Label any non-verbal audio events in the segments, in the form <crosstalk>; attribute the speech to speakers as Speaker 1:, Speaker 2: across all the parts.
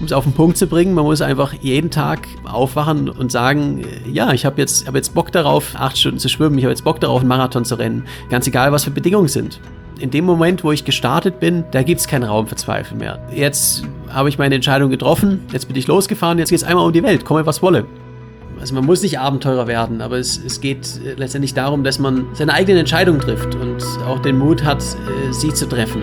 Speaker 1: um es auf den Punkt zu bringen, man muss einfach jeden Tag aufwachen und sagen, ja, ich habe jetzt, hab jetzt Bock darauf, acht Stunden zu schwimmen, ich habe jetzt Bock darauf, einen Marathon zu rennen. Ganz egal, was für Bedingungen sind. In dem Moment, wo ich gestartet bin, da gibt es keinen Raum für Zweifel mehr. Jetzt habe ich meine Entscheidung getroffen, jetzt bin ich losgefahren, jetzt geht es einmal um die Welt, komme was wolle. Also man muss nicht Abenteurer werden, aber es, es geht letztendlich darum, dass man seine eigenen Entscheidungen trifft und auch den Mut hat, äh, sie zu treffen.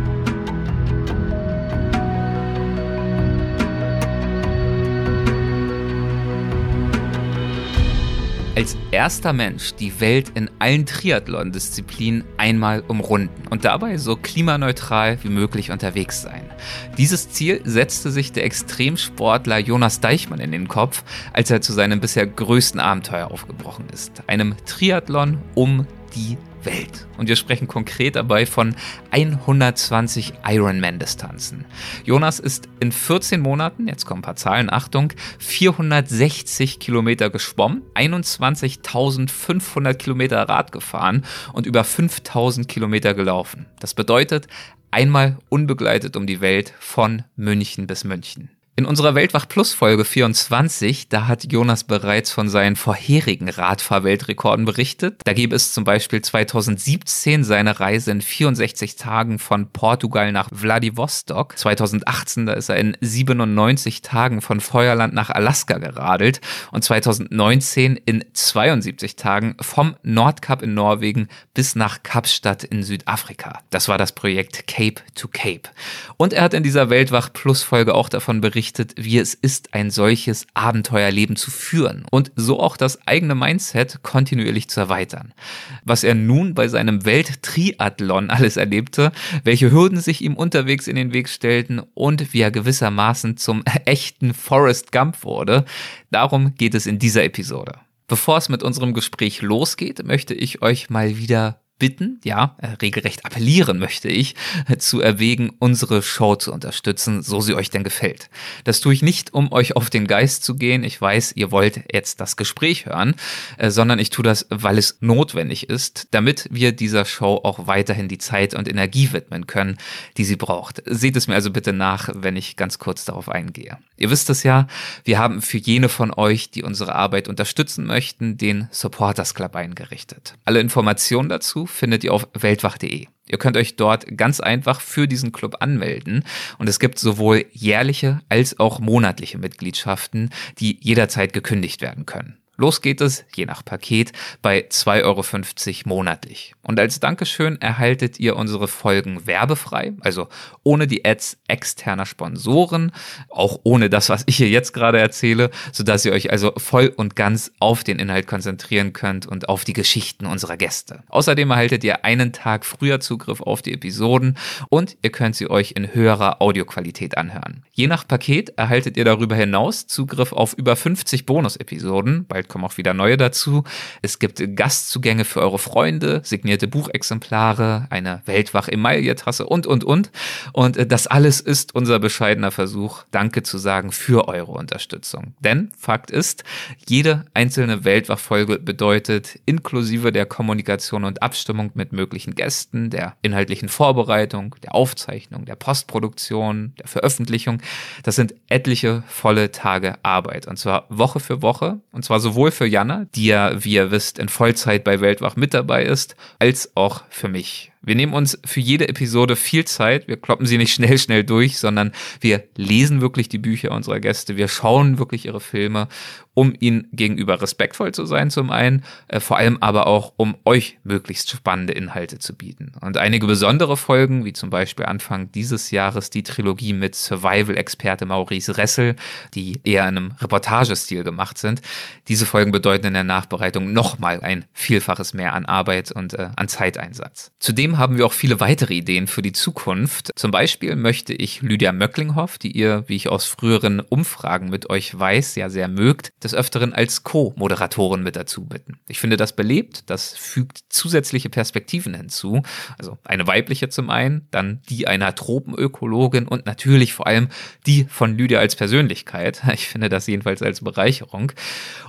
Speaker 2: Als erster Mensch die Welt in allen Triathlon-Disziplinen einmal umrunden und dabei so klimaneutral wie möglich unterwegs sein. Dieses Ziel setzte sich der Extremsportler Jonas Deichmann in den Kopf, als er zu seinem bisher größten Abenteuer aufgebrochen ist, einem Triathlon um die Welt. Und wir sprechen konkret dabei von 120 Ironman-Distanzen. Jonas ist in 14 Monaten, jetzt kommen ein paar Zahlen, Achtung, 460 Kilometer geschwommen, 21.500 Kilometer Rad gefahren und über 5.000 Kilometer gelaufen. Das bedeutet einmal unbegleitet um die Welt von München bis München. In unserer Weltwach Plus Folge 24, da hat Jonas bereits von seinen vorherigen Radfahrweltrekorden berichtet. Da gäbe es zum Beispiel 2017 seine Reise in 64 Tagen von Portugal nach Vladivostok. 2018, da ist er in 97 Tagen von Feuerland nach Alaska geradelt. Und 2019 in 72 Tagen vom Nordkap in Norwegen bis nach Kapstadt in Südafrika. Das war das Projekt Cape to Cape. Und er hat in dieser Weltwach Plus Folge auch davon berichtet, berichtet, wie es ist, ein solches Abenteuerleben zu führen und so auch das eigene Mindset kontinuierlich zu erweitern. Was er nun bei seinem Welttriathlon alles erlebte, welche Hürden sich ihm unterwegs in den Weg stellten und wie er gewissermaßen zum <laughs> echten Forrest Gump wurde, darum geht es in dieser Episode. Bevor es mit unserem Gespräch losgeht, möchte ich euch mal wieder bitten, ja, äh, regelrecht appellieren möchte ich, äh, zu erwägen, unsere Show zu unterstützen, so sie euch denn gefällt. Das tue ich nicht, um euch auf den Geist zu gehen. Ich weiß, ihr wollt jetzt das Gespräch hören, äh, sondern ich tue das, weil es notwendig ist, damit wir dieser Show auch weiterhin die Zeit und Energie widmen können, die sie braucht. Seht es mir also bitte nach, wenn ich ganz kurz darauf eingehe. Ihr wisst es ja, wir haben für jene von euch, die unsere Arbeit unterstützen möchten, den Supporters Club eingerichtet. Alle Informationen dazu findet ihr auf weltwach.de. Ihr könnt euch dort ganz einfach für diesen Club anmelden und es gibt sowohl jährliche als auch monatliche Mitgliedschaften, die jederzeit gekündigt werden können. Los geht es, je nach Paket, bei 2,50 Euro monatlich. Und als Dankeschön erhaltet ihr unsere Folgen werbefrei, also ohne die Ads externer Sponsoren, auch ohne das, was ich hier jetzt gerade erzähle, sodass ihr euch also voll und ganz auf den Inhalt konzentrieren könnt und auf die Geschichten unserer Gäste. Außerdem erhaltet ihr einen Tag früher Zugriff auf die Episoden und ihr könnt sie euch in höherer Audioqualität anhören. Je nach Paket erhaltet ihr darüber hinaus Zugriff auf über 50 Bonus-Episoden, bald kommen auch wieder neue dazu. Es gibt Gastzugänge für eure Freunde, signierte Buchexemplare, eine Weltwach-Emaille-Tasse und, und, und. Und äh, das alles ist unser bescheidener Versuch, Danke zu sagen für eure Unterstützung. Denn Fakt ist, jede einzelne Weltwach-Folge bedeutet, inklusive der Kommunikation und Abstimmung mit möglichen Gästen, der inhaltlichen Vorbereitung, der Aufzeichnung, der Postproduktion, der Veröffentlichung, das sind etliche volle Tage Arbeit. Und zwar Woche für Woche. Und zwar sowohl sowohl für Jana, die ja, wie ihr wisst, in Vollzeit bei Weltwach mit dabei ist, als auch für mich. Wir nehmen uns für jede Episode viel Zeit. Wir kloppen sie nicht schnell, schnell durch, sondern wir lesen wirklich die Bücher unserer Gäste. Wir schauen wirklich ihre Filme, um ihnen gegenüber respektvoll zu sein zum einen, äh, vor allem aber auch, um euch möglichst spannende Inhalte zu bieten. Und einige besondere Folgen, wie zum Beispiel Anfang dieses Jahres die Trilogie mit Survival-Experte Maurice Ressel, die eher in einem Reportagestil gemacht sind. Diese Folgen bedeuten in der Nachbereitung nochmal ein Vielfaches mehr an Arbeit und äh, an Zeiteinsatz. Zudem Außerdem haben wir auch viele weitere Ideen für die Zukunft. Zum Beispiel möchte ich Lydia Möcklinghoff, die ihr, wie ich aus früheren Umfragen mit euch weiß, ja sehr mögt, des Öfteren als Co-Moderatorin mit dazu bitten. Ich finde das belebt, das fügt zusätzliche Perspektiven hinzu. Also eine weibliche zum einen, dann die einer Tropenökologin und natürlich vor allem die von Lydia als Persönlichkeit. <laughs> Ich finde das jedenfalls als Bereicherung.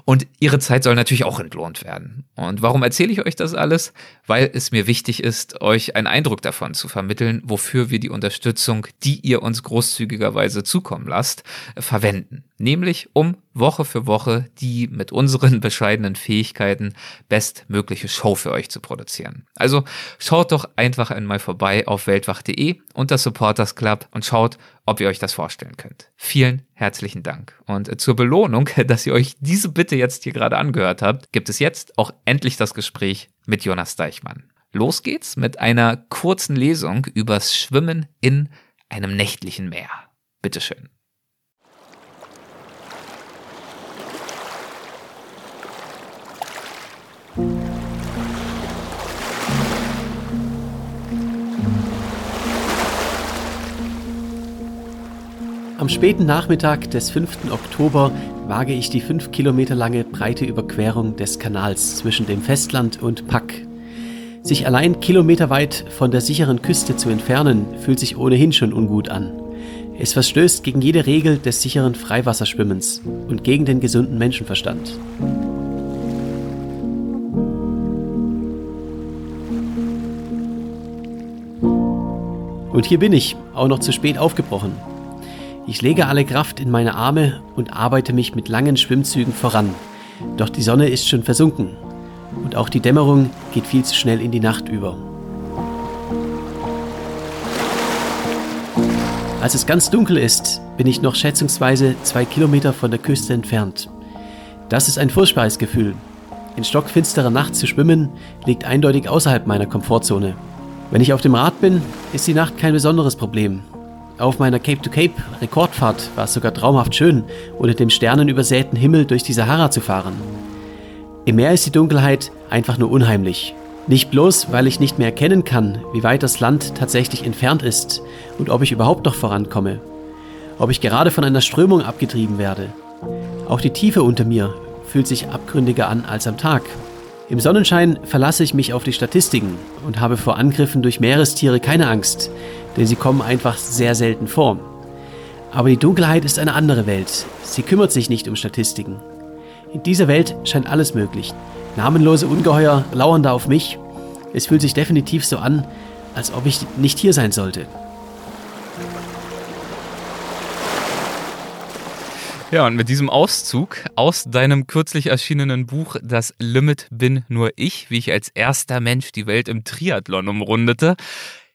Speaker 2: Und ihre Zeit soll natürlich auch entlohnt werden. Und warum erzähle ich euch das alles? Weil es mir wichtig ist, euch einen Eindruck davon zu vermitteln, wofür wir die Unterstützung, die ihr uns großzügigerweise zukommen lasst, verwenden. Nämlich um Woche für Woche die mit unseren <laughs> bescheidenen Fähigkeiten bestmögliche Show für euch zu produzieren. Also schaut doch einfach einmal vorbei auf weltwach.de unter Supporters Club und schaut, ob ihr euch das vorstellen könnt. Vielen herzlichen Dank. Und zur Belohnung, <laughs> dass ihr euch diese Bitte jetzt hier gerade angehört habt, gibt es jetzt auch endlich das Gespräch mit Jonas Deichmann. Los geht's mit einer kurzen Lesung übers Schwimmen in einem nächtlichen Meer. Bitteschön.
Speaker 1: Am späten Nachmittag des 5. Oktober wage ich die fünf Kilometer lange breite Überquerung des Kanals zwischen dem Festland und Pack. Sich allein kilometerweit von der sicheren Küste zu entfernen, fühlt sich ohnehin schon ungut an. Es verstößt gegen jede Regel des sicheren Freiwasserschwimmens und gegen den gesunden Menschenverstand. Und hier bin ich, auch noch zu spät aufgebrochen. Ich lege alle Kraft in meine Arme und arbeite mich mit langen Schwimmzügen voran. Doch die Sonne ist schon versunken und auch die Dämmerung geht viel zu schnell in die Nacht über. Als es ganz dunkel ist, bin ich noch schätzungsweise zwei Kilometer von der Küste entfernt. Das ist ein furchtbares Gefühl. In stockfinsterer Nacht zu schwimmen liegt eindeutig außerhalb meiner Komfortzone. Wenn ich auf dem Rad bin, ist die Nacht kein besonderes Problem. Auf meiner Cape-to-Cape-Rekordfahrt war es sogar traumhaft schön, unter dem sternenübersäten Himmel durch die Sahara zu fahren. Im Meer ist die Dunkelheit einfach nur unheimlich. Nicht bloß, weil ich nicht mehr erkennen kann, wie weit das Land tatsächlich entfernt ist und ob ich überhaupt noch vorankomme. Ob ich gerade von einer Strömung abgetrieben werde. Auch die Tiefe unter mir fühlt sich abgründiger an als am Tag. Im Sonnenschein verlasse ich mich auf die Statistiken und habe vor Angriffen durch Meerestiere keine Angst, denn sie kommen einfach sehr selten vor. Aber die Dunkelheit ist eine andere Welt. Sie kümmert sich nicht um Statistiken. In dieser Welt scheint alles möglich. Namenlose Ungeheuer lauern da auf mich. Es fühlt sich definitiv so an, als ob ich nicht hier sein sollte.
Speaker 2: Ja, und mit diesem Auszug aus deinem kürzlich erschienenen Buch Das Limit bin nur ich, wie ich als erster Mensch die Welt im Triathlon umrundete,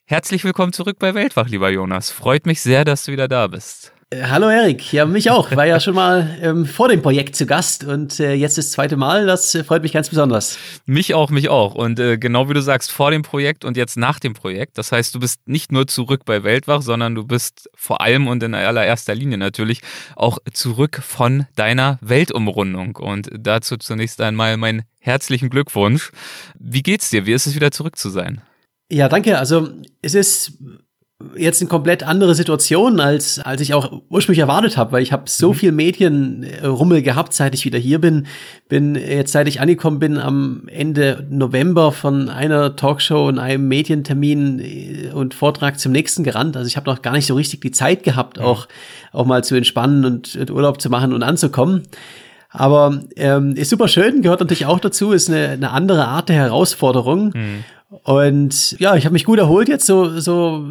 Speaker 2: Herzlich willkommen zurück bei Weltwach, lieber Jonas. Freut mich sehr, dass du wieder da bist.
Speaker 1: Äh, hallo Erik, ja mich auch. War ja schon mal ähm, vor dem Projekt zu Gast und äh, jetzt das zweite Mal. Das äh, freut mich ganz besonders.
Speaker 2: Mich auch, mich auch. Und äh, genau wie du sagst, vor dem Projekt und jetzt nach dem Projekt. Das heißt, du bist nicht nur zurück bei Weltwach, sondern du bist vor allem und in allererster Linie natürlich auch zurück von deiner Weltumrundung. Und dazu zunächst einmal meinen herzlichen Glückwunsch. Wie geht's dir? Wie ist es wieder zurück zu sein?
Speaker 1: Ja, danke. Also es ist jetzt eine komplett andere Situation, als, als ich auch ursprünglich erwartet habe, weil ich habe so mhm. viel Medienrummel gehabt, seit ich wieder hier bin. Bin jetzt, seit ich angekommen bin, am Ende November von einer Talkshow und einem Medientermin äh, und Vortrag zum nächsten gerannt. Also ich habe noch gar nicht so richtig die Zeit gehabt, mhm. auch, auch mal zu entspannen und Urlaub zu machen und anzukommen. Aber ähm, ist super schön, gehört natürlich auch dazu, ist eine, eine andere Art der Herausforderung. Mhm. Und ja, ich habe mich gut erholt jetzt, so, so,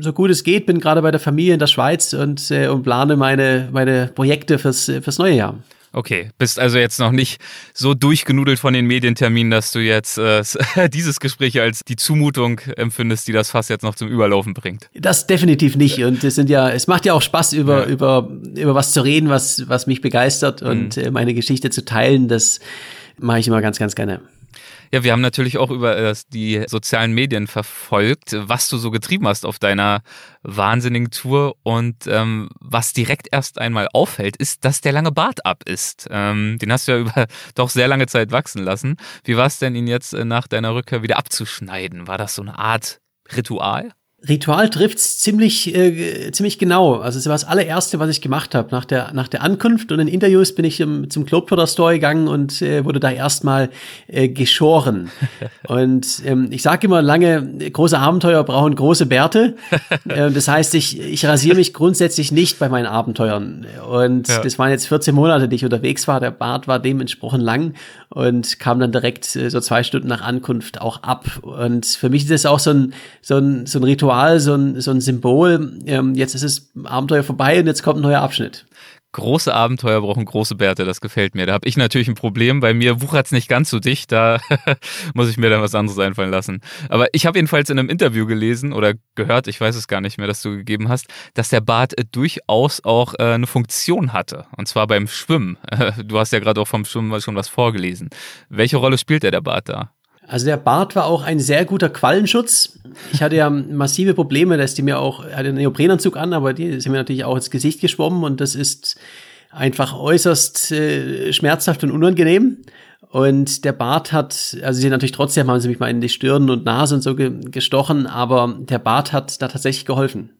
Speaker 1: so gut es geht. Bin gerade bei der Familie in der Schweiz und, äh, und plane meine, meine Projekte fürs, fürs neue Jahr.
Speaker 2: Okay, bist also jetzt noch nicht so durchgenudelt von den Medienterminen, dass du jetzt äh, <laughs> dieses Gespräch als die Zumutung empfindest, die das Fass jetzt noch zum Überlaufen bringt.
Speaker 1: Das definitiv nicht. Und es sind ja, es macht ja auch Spaß, über, ja. über, über was zu reden, was, was mich begeistert und mhm. Äh, meine Geschichte zu teilen. Das mache ich immer ganz, ganz gerne.
Speaker 2: Ja, wir haben natürlich auch über äh, die sozialen Medien verfolgt, was du so getrieben hast auf deiner wahnsinnigen Tour. Und ähm, was direkt erst einmal auffällt, ist, dass der lange Bart ab ist. Ähm, den hast du ja <laughs> über doch sehr lange Zeit wachsen lassen. Wie war es denn, ihn jetzt äh, nach deiner Rückkehr wieder abzuschneiden? War das so eine Art Ritual?
Speaker 1: Ritual trifft's ziemlich, äh, ziemlich genau. Also es war das allererste, was ich gemacht habe. Nach der, nach der Ankunft und in Interviews bin ich um, zum Globetrotter Store gegangen und äh, wurde da erstmal äh, geschoren. <laughs> und ähm, ich sage immer, lange große Abenteuer brauchen große Bärte. <laughs> äh, das heißt, ich, ich rasiere mich grundsätzlich nicht bei meinen Abenteuern. Und ja. das waren jetzt 14 Monate, die ich unterwegs war. Der Bart war dementsprechend lang und kam dann direkt äh, so zwei Stunden nach Ankunft auch ab. Und für mich ist das auch so ein, so ein, so ein Ritual, so ein, so ein Symbol. Ähm, jetzt ist das Abenteuer vorbei und jetzt kommt ein neuer Abschnitt.
Speaker 2: Große Abenteuer brauchen große Bärte, das gefällt mir. Da habe ich natürlich ein Problem. Bei mir wuchert es nicht ganz so dicht, da <laughs> muss ich mir dann was anderes einfallen lassen. Aber ich habe jedenfalls in einem Interview gelesen oder gehört, ich weiß es gar nicht mehr, dass du gegeben hast, dass der Bart äh, durchaus auch äh, eine Funktion hatte. Und zwar beim Schwimmen. <laughs> du hast ja gerade auch vom Schwimmen schon was vorgelesen. Welche Rolle spielt der, der Bart da?
Speaker 1: Also der Bart war auch ein sehr guter Quallenschutz. Ich hatte ja massive Probleme, dass die mir auch, hatte einen Neoprenanzug an, aber die sind mir natürlich auch ins Gesicht geschwommen und das ist einfach äußerst äh, schmerzhaft und unangenehm. Und der Bart hat, also sie natürlich trotzdem haben sie mich mal in die Stirn und Nase und so ge gestochen, aber der Bart hat da tatsächlich geholfen.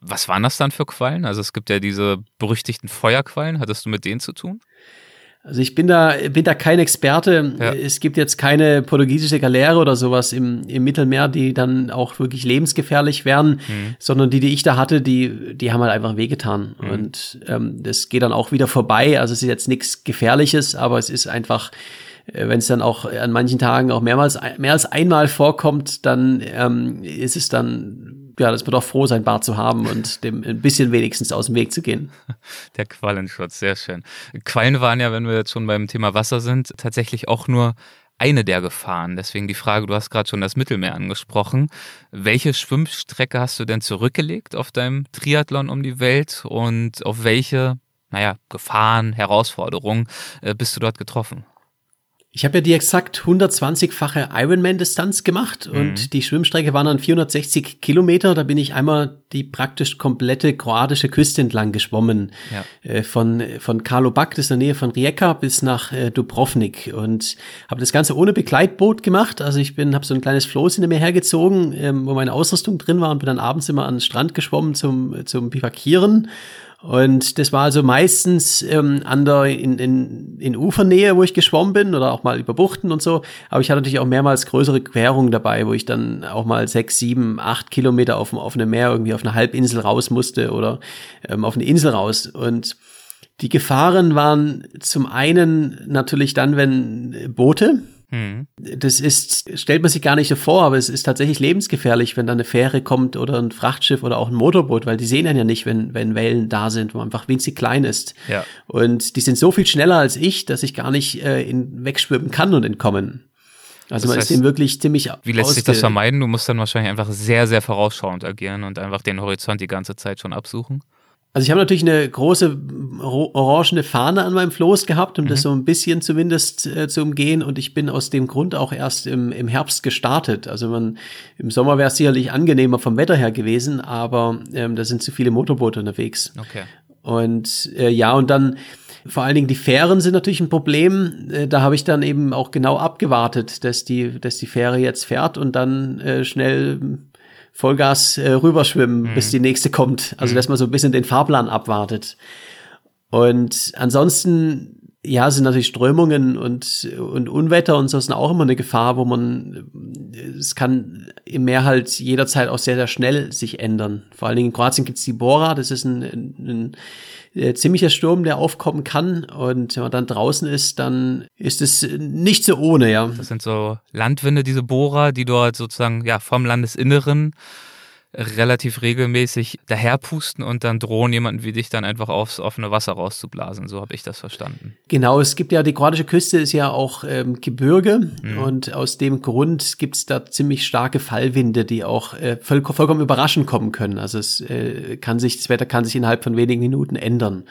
Speaker 2: Was waren das dann für Quallen? Also es gibt ja diese berüchtigten Feuerquallen. Hattest du mit denen zu tun?
Speaker 1: Also ich bin da, bin da kein Experte. Ja. Es gibt jetzt keine portugiesische Galeere oder sowas im, im Mittelmeer, die dann auch wirklich lebensgefährlich wären, mhm. sondern die, die ich da hatte, die, die haben halt einfach wehgetan. Mhm. Und ähm, das geht dann auch wieder vorbei. Also es ist jetzt nichts Gefährliches, aber es ist einfach, wenn es dann auch an manchen Tagen auch mehrmals, mehr als einmal vorkommt, dann ähm, ist es dann ja, das wird auch froh sein, Bart zu haben und dem ein bisschen wenigstens aus dem Weg zu gehen. <laughs>
Speaker 2: Der Quallenschutz, sehr schön. Quallen waren ja, wenn wir jetzt schon beim Thema Wasser sind, tatsächlich auch nur eine der Gefahren. Deswegen die Frage, du hast gerade schon das Mittelmeer angesprochen. Welche Schwimmstrecke hast du denn zurückgelegt auf deinem Triathlon um die Welt und auf welche, naja, Gefahren, Herausforderungen äh, bist du dort getroffen?
Speaker 1: Ich habe ja die exakt 120-fache Ironman-Distanz gemacht mhm. und die Schwimmstrecke waren dann 460 Kilometer. Da bin ich einmal die praktisch komplette kroatische Küste entlang geschwommen. Ja. Äh, von, von Karlovac, das ist in der Nähe von Rijeka, bis nach äh, Dubrovnik und habe das Ganze ohne Begleitboot gemacht. Also ich bin, habe so ein kleines Floß hinter mir hergezogen, ähm, wo meine Ausrüstung drin war und bin dann abends immer an den Strand geschwommen zum, zum Bivakieren und das war also meistens ähm, an der, in, in, in Ufernähe, wo ich geschwommen bin oder auch mal über Buchten und so. Aber ich hatte natürlich auch mehrmals größere Querungen dabei, wo ich dann auch mal sechs, sieben, acht Kilometer auf dem offenen Meer irgendwie auf eine Halbinsel raus musste oder ähm, auf eine Insel raus. Und die Gefahren waren zum einen natürlich dann, wenn Boote, Mhm. Das ist, stellt man sich gar nicht so vor, aber es ist tatsächlich lebensgefährlich, wenn da eine Fähre kommt oder ein Frachtschiff oder auch ein Motorboot, weil die sehen dann ja nicht, wenn, wenn Wellen da sind, wo man einfach winzig klein ist. Ja. Und die sind so viel schneller als ich, dass ich gar nicht äh, in, wegschwimmen kann und entkommen. Also das man heißt, ist dem wirklich ziemlich.
Speaker 2: Wie lässt sich das vermeiden? Du musst dann wahrscheinlich einfach sehr, sehr vorausschauend agieren und einfach den Horizont die ganze Zeit schon absuchen.
Speaker 1: Also ich habe natürlich eine große orangene Fahne an meinem Floß gehabt, um mhm. das so ein bisschen zumindest äh, zu umgehen. Und ich bin aus dem Grund auch erst im, im Herbst gestartet. Also man, im Sommer wäre es sicherlich angenehmer vom Wetter her gewesen, aber ähm, da sind zu viele Motorboote unterwegs. Okay. Und äh, ja, und dann vor allen Dingen die Fähren sind natürlich ein Problem. Äh, da habe ich dann eben auch genau abgewartet, dass die, dass die Fähre jetzt fährt und dann äh, schnell Vollgas äh, rüberschwimmen, mhm. bis die nächste kommt. Also, mhm. dass man so ein bisschen den Fahrplan abwartet. Und ansonsten, ja, sind natürlich Strömungen und, und Unwetter und so sind auch immer eine Gefahr, wo man, es kann im Meer halt jederzeit auch sehr, sehr schnell sich ändern. Vor allen Dingen in Kroatien gibt's die Bora, das ist ein, ein äh, ziemlicher Sturm, der aufkommen kann. Und wenn man dann draußen ist, dann ist es nicht so ohne, ja.
Speaker 2: Das sind so Landwinde, diese Bohrer, die dort sozusagen ja vom Landesinneren relativ regelmäßig daherpusten und dann drohen, jemanden wie dich dann einfach aufs offene Wasser rauszublasen. So habe ich das verstanden.
Speaker 1: Genau, es gibt ja, die kroatische Küste ist ja auch ähm, Gebirge mhm. und aus dem Grund gibt es da ziemlich starke Fallwinde, die auch äh, voll, vollkommen überraschend kommen können. Also es äh, kann sich, das Wetter kann sich innerhalb von wenigen Minuten ändern.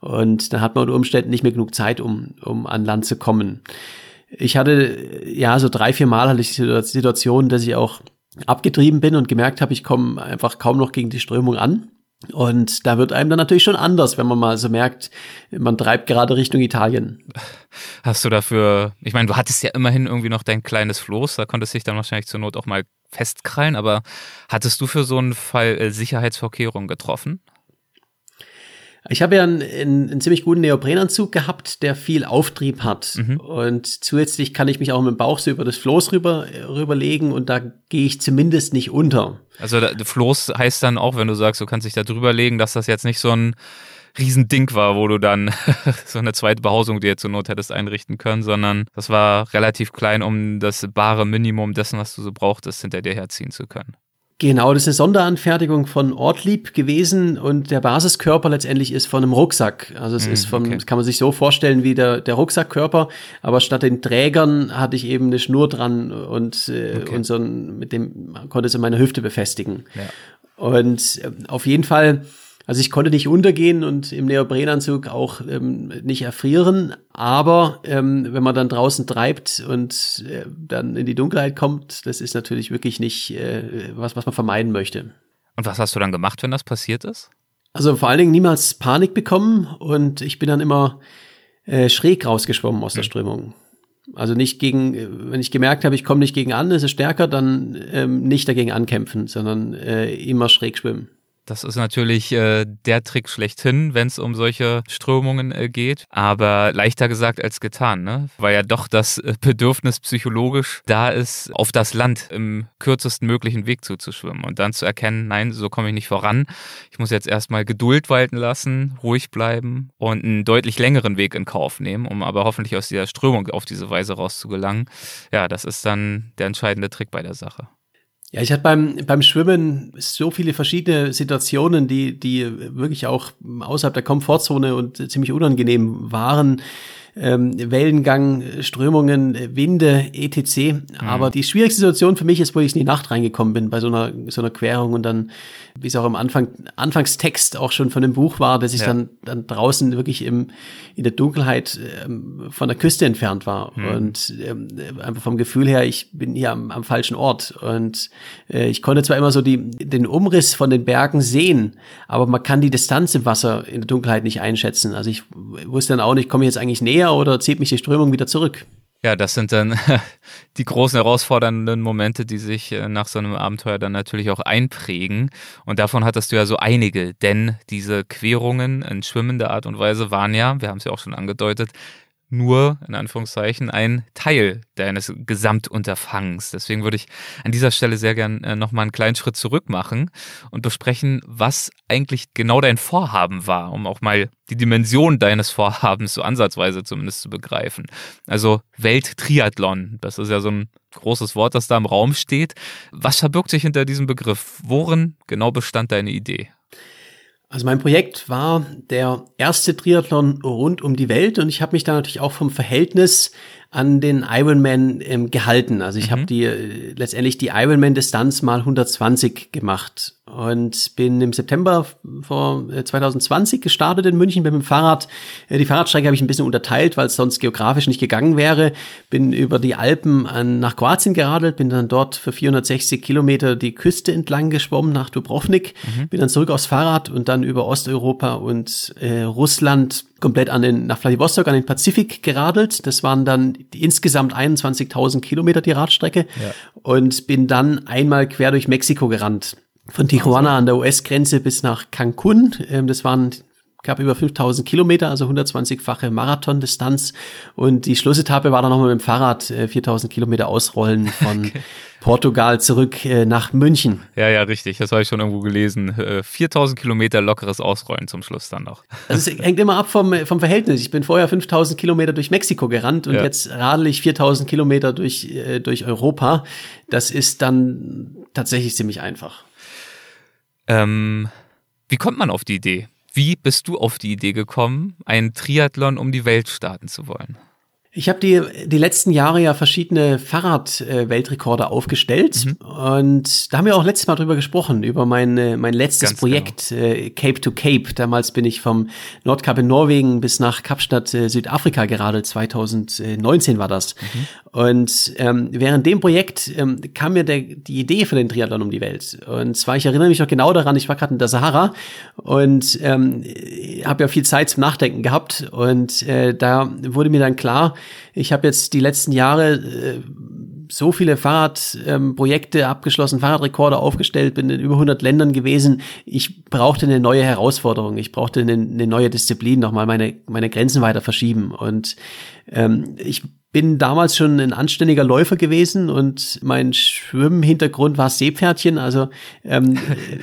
Speaker 1: Und dann hat man unter Umständen nicht mehr genug Zeit, um, um an Land zu kommen. Ich hatte, ja, so drei, vier Mal hatte ich die Situation, dass ich auch abgetrieben bin und gemerkt habe, ich komme einfach kaum noch gegen die Strömung an. Und da wird einem dann natürlich schon anders, wenn man mal so merkt, man treibt gerade Richtung Italien.
Speaker 2: Hast du dafür, ich meine, du hattest ja immerhin irgendwie noch dein kleines Floß, da konntest du dich dann wahrscheinlich zur Not auch mal festkrallen, aber hattest du für so einen Fall äh, Sicherheitsvorkehrungen getroffen?
Speaker 1: Ich habe ja einen, einen, einen, ziemlich guten Neoprenanzug gehabt, der viel Auftrieb hat. Mhm. Und zusätzlich kann ich mich auch mit dem Bauch so über das Floß rüber, rüberlegen und da gehe ich zumindest nicht unter.
Speaker 2: Also der Floß heißt dann auch, wenn du sagst, du kannst dich da drüber legen, dass das jetzt nicht so ein Riesending war, wo du dann <laughs> so eine zweite Behausung dir zur Not hättest einrichten können, sondern das war relativ klein, um das bare Minimum dessen, was du so brauchtest, hinter dir herziehen zu können.
Speaker 1: Genau, das ist eine Sonderanfertigung von Ortlieb gewesen und der Basiskörper letztendlich ist von einem Rucksack. Also es mm, ist von, okay. das kann man sich so vorstellen wie der, der Rucksackkörper, aber statt den Trägern hatte ich eben eine Schnur dran und, äh, okay. und so ein, mit dem konnte es in meine Hüfte befestigen. Ja. Und äh, auf jeden Fall also ich konnte nicht untergehen und im Neoprenanzug auch ähm, nicht erfrieren, aber ähm, wenn man dann draußen treibt und äh, dann in die Dunkelheit kommt, das ist natürlich wirklich nicht äh, was, was man vermeiden möchte.
Speaker 2: Und was hast du dann gemacht, wenn das passiert ist?
Speaker 1: Also vor allen Dingen niemals Panik bekommen und ich bin dann immer äh, schräg rausgeschwommen aus der Strömung. Also nicht gegen, wenn ich gemerkt habe, ich komme nicht gegen an, es ist stärker, dann ähm, nicht dagegen ankämpfen, sondern äh, immer schräg schwimmen.
Speaker 2: Das ist natürlich äh, der Trick schlechthin, wenn es um solche Strömungen äh, geht. Aber leichter gesagt als getan, ne? Weil ja doch das äh, Bedürfnis psychologisch da ist, auf das Land im kürzesten möglichen Weg zuzuschwimmen und dann zu erkennen, nein, so komme ich nicht voran. Ich muss jetzt erstmal Geduld walten lassen, ruhig bleiben und einen deutlich längeren Weg in Kauf nehmen, um aber hoffentlich aus dieser Strömung auf diese Weise rauszugelangen. Ja, das ist dann der entscheidende Trick bei der Sache.
Speaker 1: Ja, ich hatte beim, beim Schwimmen so viele verschiedene Situationen, die, die wirklich auch außerhalb der Komfortzone und ziemlich unangenehm waren ähm, Wellengang, Strömungen, Winde, etc. Mhm. Aber die schwierigste Situation für mich ist, wo ich in die Nacht reingekommen bin bei so einer, so einer Querung und dann, wie es auch am Anfang, Anfangstext auch schon von dem Buch war, dass ich ja. dann, dann draußen wirklich im, in der Dunkelheit ähm, von der Küste entfernt war mhm. und ähm, einfach vom Gefühl her, ich bin hier am, am falschen Ort und äh, ich konnte zwar immer so die, den Umriss von den Bergen sehen, aber man kann die Distanz im Wasser in der Dunkelheit nicht einschätzen. Also ich wusste dann auch nicht, komme ich jetzt eigentlich näher oder zieht mich die Strömung wieder zurück?
Speaker 2: Ja, das sind dann <laughs> die großen herausfordernden Momente, die sich äh, nach so einem Abenteuer dann natürlich auch einprägen. Und davon hattest du ja so einige, denn diese Querungen in schwimmender Art und Weise waren ja, wir haben es ja auch schon angedeutet, nur, in Anführungszeichen, ein Teil deines Gesamtunterfangens. Deswegen würde ich an dieser Stelle sehr gern äh, nochmal einen kleinen Schritt zurück machen und besprechen, was eigentlich genau dein Vorhaben war, um auch mal die Dimension deines Vorhabens so ansatzweise zumindest zu begreifen. Also Welttriathlon, das ist ja so ein großes Wort, das da im Raum steht. Was verbirgt sich hinter diesem Begriff? Worin genau bestand deine Idee?
Speaker 1: Also mein Projekt war der erste Triathlon rund um die Welt und ich habe mich da natürlich auch vom Verhältnis an den Ironman ähm, gehalten. Also ich mhm. habe die äh, letztendlich die Ironman-Distanz mal 120 gemacht und bin im September vor 2020 äh, gestartet in München mit dem Fahrrad. Äh, die Fahrradstrecke habe ich ein bisschen unterteilt, weil es sonst geografisch nicht gegangen wäre. Bin über die Alpen an, nach Kroatien geradelt, bin dann dort für 460 Kilometer die Küste entlang geschwommen nach Dubrovnik, mhm. bin dann zurück aufs Fahrrad und dann über Osteuropa und äh, Russland komplett an den, nach Vladivostok an den Pazifik geradelt. Das waren dann insgesamt 21.000 Kilometer die Radstrecke ja. und bin dann einmal quer durch Mexiko gerannt. Von Tijuana an der US-Grenze bis nach Cancun. Ähm, das waren gab über 5000 Kilometer, also 120-fache Marathondistanz. Und die Schlussetappe war dann nochmal mit dem Fahrrad 4000 äh, Kilometer ausrollen von <laughs> okay. Portugal zurück äh, nach München.
Speaker 2: Ja, ja, richtig. Das habe ich schon irgendwo gelesen. 4000 äh, Kilometer lockeres Ausrollen zum Schluss dann noch.
Speaker 1: Also es <laughs> hängt immer ab vom, vom Verhältnis. Ich bin vorher 5000 Kilometer durch Mexiko gerannt und ja. jetzt radel ich 4000 Kilometer durch, durch Europa. Das ist dann tatsächlich ziemlich einfach.
Speaker 2: Ähm, wie kommt man auf die Idee? Wie bist du auf die Idee gekommen, einen Triathlon um die Welt starten zu wollen?
Speaker 1: Ich habe die, die letzten Jahre ja verschiedene Fahrrad-Weltrekorde aufgestellt mhm. und da haben wir auch letztes Mal drüber gesprochen, über mein, äh, mein letztes Ganz Projekt genau. äh, Cape to Cape. Damals bin ich vom Nordkap in Norwegen bis nach Kapstadt äh, Südafrika geradelt, 2019 war das. Mhm. Und ähm, während dem Projekt ähm, kam mir der, die Idee für den Triathlon um die Welt. Und zwar, ich erinnere mich noch genau daran, ich war gerade in der Sahara und ähm, habe ja viel Zeit zum Nachdenken gehabt und äh, da wurde mir dann klar, ich habe jetzt die letzten Jahre äh, so viele Fahrradprojekte ähm, abgeschlossen, Fahrradrekorde aufgestellt, bin in über 100 Ländern gewesen. Ich brauchte eine neue Herausforderung. Ich brauchte eine, eine neue Disziplin, nochmal meine, meine Grenzen weiter verschieben. Und ähm, ich bin damals schon ein anständiger Läufer gewesen und mein Schwimmhintergrund war Seepferdchen, also ähm,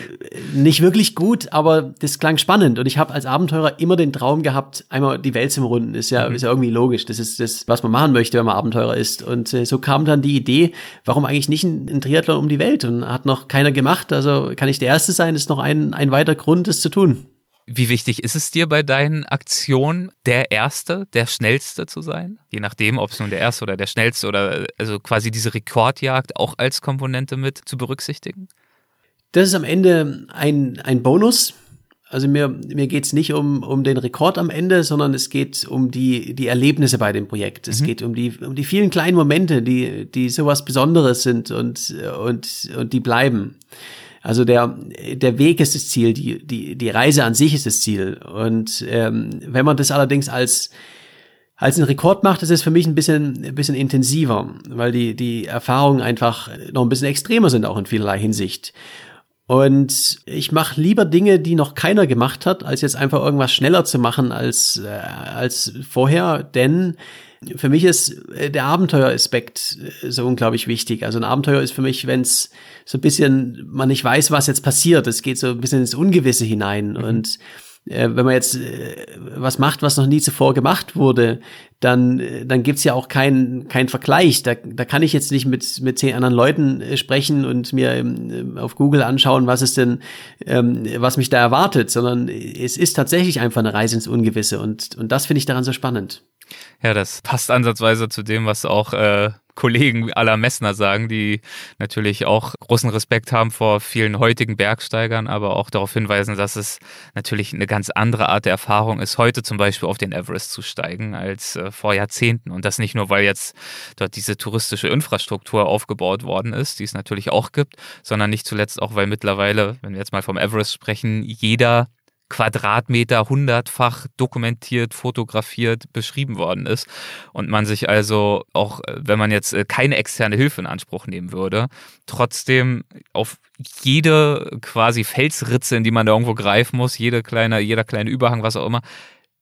Speaker 1: <laughs> nicht wirklich gut, aber das klang spannend und ich habe als Abenteurer immer den Traum gehabt, einmal die Welt zu runden. Ist ja, mhm. ist ja irgendwie logisch. Das ist das, was man machen möchte, wenn man Abenteurer ist. Und äh, so kam dann die Idee, warum eigentlich nicht ein, ein Triathlon um die Welt? Und hat noch keiner gemacht. Also kann ich der Erste sein, ist noch ein, ein weiter Grund, das zu tun.
Speaker 2: Wie wichtig ist es dir bei deinen Aktionen, der Erste, der Schnellste zu sein? Je nachdem, ob es nun der Erste oder der Schnellste oder also quasi diese Rekordjagd auch als Komponente mit zu berücksichtigen?
Speaker 1: Das ist am Ende ein, ein Bonus. Also mir, mir geht es nicht um, um den Rekord am Ende, sondern es geht um die, die Erlebnisse bei dem Projekt. Es mhm. geht um die, um die vielen kleinen Momente, die, die sowas Besonderes sind und, und, und die bleiben. Also der, der Weg ist das Ziel, die, die, die Reise an sich ist das Ziel. Und ähm, wenn man das allerdings als als ein Rekord macht, ist es für mich ein bisschen, ein bisschen intensiver, weil die, die Erfahrungen einfach noch ein bisschen extremer sind, auch in vielerlei Hinsicht. Und ich mache lieber Dinge, die noch keiner gemacht hat, als jetzt einfach irgendwas schneller zu machen als, äh, als vorher, denn für mich ist äh, der Abenteueraspekt äh, so unglaublich wichtig. Also ein Abenteuer ist für mich, wenn es so ein bisschen, man nicht weiß, was jetzt passiert. Es geht so ein bisschen ins Ungewisse hinein. Mhm. Und äh, wenn man jetzt äh, was macht, was noch nie zuvor gemacht wurde, dann, äh, dann gibt's ja auch keinen keinen Vergleich. Da, da kann ich jetzt nicht mit, mit zehn anderen Leuten äh, sprechen und mir ähm, auf Google anschauen, was ist denn, ähm, was mich da erwartet, sondern es ist tatsächlich einfach eine Reise ins Ungewisse und, und das finde ich daran so spannend.
Speaker 2: Ja, das passt ansatzweise zu dem, was auch äh, Kollegen aller Messner sagen, die natürlich auch großen Respekt haben vor vielen heutigen Bergsteigern, aber auch darauf hinweisen, dass es natürlich eine ganz andere Art der Erfahrung ist, heute zum Beispiel auf den Everest zu steigen, als äh, vor Jahrzehnten. Und das nicht nur, weil jetzt dort diese touristische Infrastruktur aufgebaut worden ist, die es natürlich auch gibt, sondern nicht zuletzt auch, weil mittlerweile, wenn wir jetzt mal vom Everest sprechen, jeder Quadratmeter hundertfach dokumentiert, fotografiert, beschrieben worden ist. Und man sich also auch, wenn man jetzt äh, keine externe Hilfe in Anspruch nehmen würde, trotzdem auf jede quasi Felsritze, in die man da irgendwo greifen muss, jede kleine, jeder kleine Überhang, was auch immer,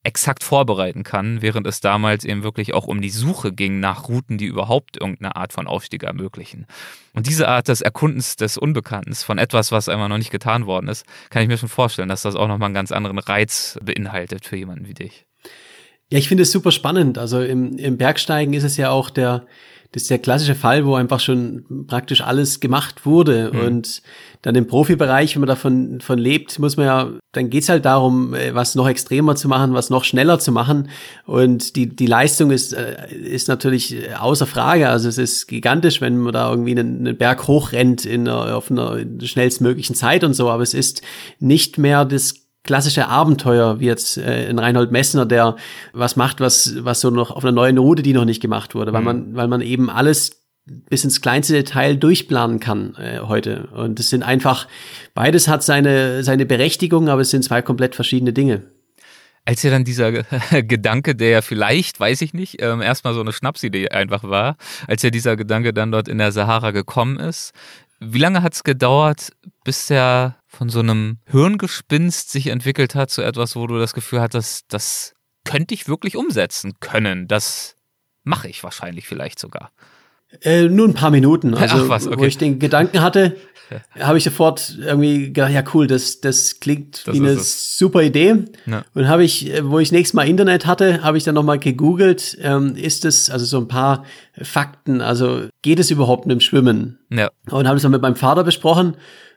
Speaker 2: exakt vorbereiten kann, während es damals eben wirklich auch um die Suche ging nach Routen, die überhaupt irgendeine Art von Aufstieg ermöglichen. Und diese Art des Erkundens des Unbekannten von etwas, was einmal noch nicht getan worden ist, kann ich mir schon vorstellen, dass das auch nochmal einen ganz anderen Reiz beinhaltet für jemanden wie dich.
Speaker 1: Ja, ich finde es super spannend. Also im, im Bergsteigen ist es ja auch der, das ist der klassische Fall, wo einfach schon praktisch alles gemacht wurde. Mhm. Und dann im Profibereich, wenn man davon von lebt, muss man ja, dann geht's halt darum, äh, was noch extremer zu machen, was noch schneller zu machen. Und die, die Leistung ist, äh, ist natürlich außer Frage. Also es ist gigantisch, wenn man da irgendwie einen, einen Berg hochrennt in einer, auf einer schnellstmöglichen Zeit und so. Aber es ist nicht mehr das klassische Abenteuer, wie jetzt äh, ein Reinhold Messner, der was macht, was, was so noch auf einer neuen Route, die noch nicht gemacht wurde, weil mhm. man, weil man eben alles bis ins kleinste Detail durchplanen kann äh, heute. Und es sind einfach, beides hat seine, seine Berechtigung, aber es sind zwei komplett verschiedene Dinge.
Speaker 2: Als ja dann dieser <laughs> Gedanke, der ja vielleicht, weiß ich nicht, ähm, erstmal so eine Schnapsidee einfach war, als ja dieser Gedanke dann dort in der Sahara gekommen ist, wie lange hat es gedauert, bis der von so einem Hirngespinst sich entwickelt hat zu etwas, wo du das Gefühl hattest, das könnte ich wirklich umsetzen können. Das mache ich wahrscheinlich vielleicht sogar.
Speaker 1: Äh, nur ein paar Minuten. Also, was, okay. wo ich den Gedanken hatte, <laughs> habe ich sofort irgendwie gedacht, ja cool, das, das klingt das wie eine es. super Idee. Ja. Und habe ich, äh, wo ich nächstes Mal Internet hatte, habe ich dann nochmal gegoogelt, ähm, ist es, also so ein paar Fakten, also geht es überhaupt mit dem Schwimmen? Ja. Und habe es dann mit meinem Vater besprochen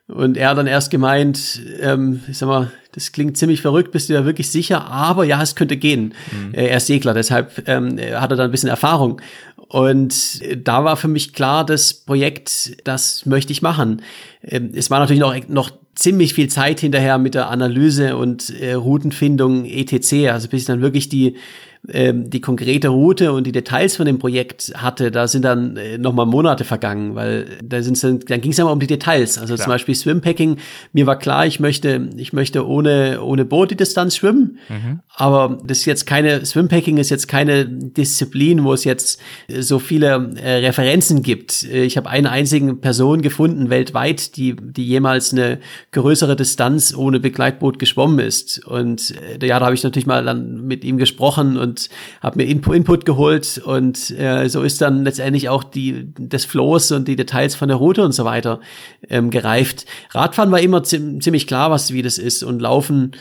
Speaker 1: und er hat dann erst gemeint, ähm, ich sag mal, das klingt ziemlich verrückt, bist du da wirklich sicher? Aber ja, es könnte gehen. Mhm. Äh, er ist Segler, deshalb ähm, hat er da ein bisschen Erfahrung. Und da war für mich klar, das Projekt, das möchte ich machen. Ähm, es war natürlich noch, noch ziemlich viel Zeit hinterher mit der Analyse und äh, Routenfindung etc. Also bis ich dann wirklich die ähm, die konkrete Route und die Details von dem Projekt hatte, da sind dann äh, nochmal Monate vergangen, weil da sind dann, dann ging es ja mal um die Details. Also klar. zum Beispiel Swimpacking, mir war klar, ich möchte, ich möchte ohne, ohne Boot die Distanz schwimmen, mhm. aber das ist jetzt keine, Swimpacking ist jetzt keine Disziplin, wo es jetzt so viele äh, Referenzen gibt. Äh, ich habe eine einzige Person gefunden weltweit, die, die jemals eine größere Distanz ohne Begleitboot geschwommen ist. Und äh, ja, da habe ich natürlich mal dann mit ihm gesprochen und habe mir Input geholt und äh, so ist dann letztendlich auch die des Flows und die Details von der Route und so weiter ähm, gereift. Radfahren war immer ziemlich klar, was wie das ist und Laufen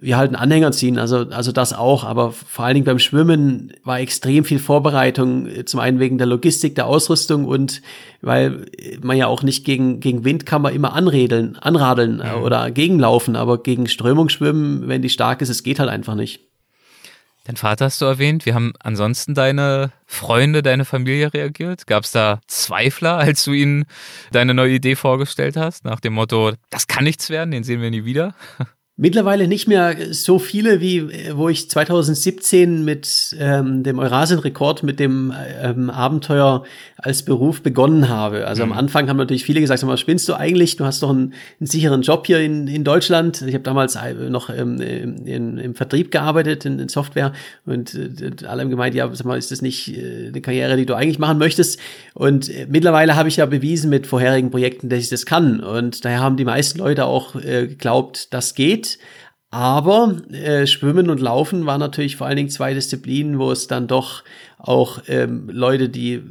Speaker 1: wir halt einen Anhänger ziehen, also, also das auch, aber vor allen Dingen beim Schwimmen war extrem viel Vorbereitung, zum einen wegen der Logistik, der Ausrüstung und weil man ja auch nicht gegen, gegen Wind kann man immer anredeln, anradeln mhm. oder gegenlaufen, aber gegen Strömung schwimmen, wenn die stark ist, es geht halt einfach nicht.
Speaker 2: Dein Vater hast du erwähnt. Wie haben ansonsten deine Freunde, deine Familie reagiert? Gab es da Zweifler, als du ihnen deine neue Idee vorgestellt hast? Nach dem Motto, das kann nichts werden, den sehen wir nie wieder?
Speaker 1: Mittlerweile nicht mehr so viele, wie wo ich 2017 mit ähm, dem Eurasien-Rekord, mit dem ähm, Abenteuer als Beruf begonnen habe. Also mhm. am Anfang haben natürlich viele gesagt, sag mal, spinnst du eigentlich? Du hast doch einen, einen sicheren Job hier in, in Deutschland. Ich habe damals äh, noch ähm, in, im Vertrieb gearbeitet, in, in Software und äh, alle haben gemeint, ja, sag mal, ist das nicht äh, eine Karriere, die du eigentlich machen möchtest? Und äh, mittlerweile habe ich ja bewiesen mit vorherigen Projekten, dass ich das kann. Und daher haben die meisten Leute auch äh, geglaubt, das geht geht. Aber äh, Schwimmen und Laufen waren natürlich vor allen Dingen zwei Disziplinen, wo es dann doch auch ähm, Leute, die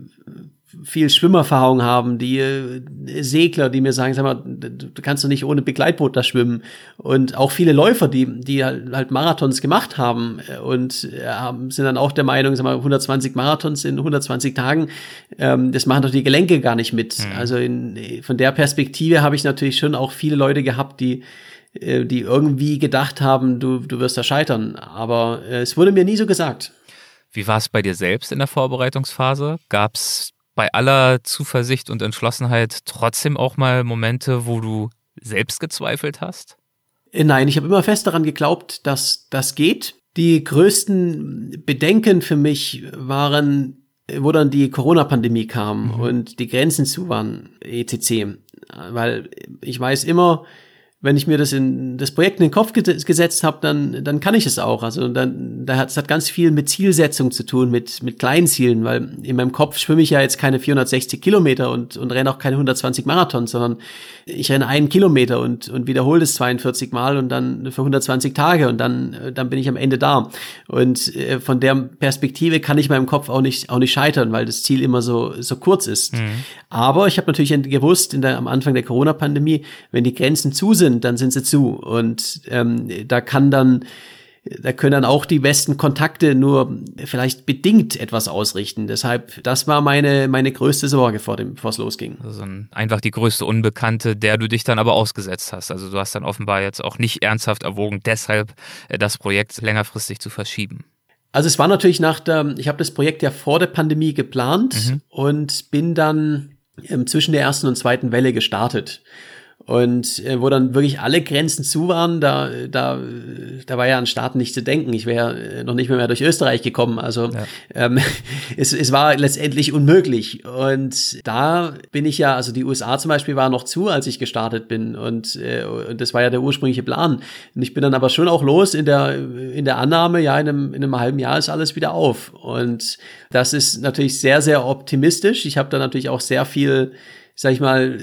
Speaker 1: viel Schwimmerfahrung haben, die äh, Segler, die mir sagen, sag mal, du kannst doch nicht ohne Begleitboot da schwimmen. Und auch viele Läufer, die, die halt, halt Marathons gemacht haben äh, und äh, haben, sind dann auch der Meinung, sag mal, 120 Marathons in 120 Tagen, ähm, das machen doch die Gelenke gar nicht mit. Mhm. Also in, von der Perspektive habe ich natürlich schon auch viele Leute gehabt, die äh, die irgendwie gedacht haben, du, du wirst da scheitern. Aber äh, es wurde mir nie so gesagt.
Speaker 2: Wie war es bei dir selbst in der Vorbereitungsphase? Gab es bei aller Zuversicht und Entschlossenheit trotzdem auch mal Momente, wo du selbst gezweifelt hast?
Speaker 1: Äh, nein, ich habe immer fest daran geglaubt, dass das geht. Die größten Bedenken für mich waren, wo dann die Corona-Pandemie kam mhm. und die Grenzen zu waren, etc. Weil ich weiß immer, wenn ich mir das in das Projekt in den Kopf gesetzt habe, dann dann kann ich es auch. Also dann da hat es hat ganz viel mit Zielsetzung zu tun, mit mit kleinen Zielen, weil in meinem Kopf schwimme ich ja jetzt keine 460 Kilometer und und renne auch keine 120 Marathons, sondern ich renne einen Kilometer und und wiederhole das 42 Mal und dann für 120 Tage und dann dann bin ich am Ende da. Und äh, von der Perspektive kann ich meinem Kopf auch nicht auch nicht scheitern, weil das Ziel immer so so kurz ist. Mhm. Aber ich habe natürlich gewusst in der am Anfang der Corona-Pandemie, wenn die Grenzen zu sind sind, dann sind sie zu. Und ähm, da kann dann da können dann auch die besten Kontakte nur vielleicht bedingt etwas ausrichten. Deshalb, das war meine, meine größte Sorge vor dem, bevor es losging.
Speaker 2: Also einfach die größte Unbekannte, der du dich dann aber ausgesetzt hast. Also du hast dann offenbar jetzt auch nicht ernsthaft erwogen, deshalb äh, das Projekt längerfristig zu verschieben.
Speaker 1: Also es war natürlich nach der, ich habe das Projekt ja vor der Pandemie geplant mhm. und bin dann ähm, zwischen der ersten und zweiten Welle gestartet. Und äh, wo dann wirklich alle Grenzen zu waren, da, da, da war ja an Staaten nicht zu denken. Ich wäre äh, noch nicht mehr, mehr durch Österreich gekommen. Also ja. ähm, <laughs> es, es war letztendlich unmöglich. Und da bin ich ja, also die USA zum Beispiel war noch zu, als ich gestartet bin. Und, äh, und das war ja der ursprüngliche Plan. Und ich bin dann aber schon auch los in der, in der Annahme, ja, in einem, in einem halben Jahr ist alles wieder auf. Und das ist natürlich sehr, sehr optimistisch. Ich habe da natürlich auch sehr viel sag ich mal,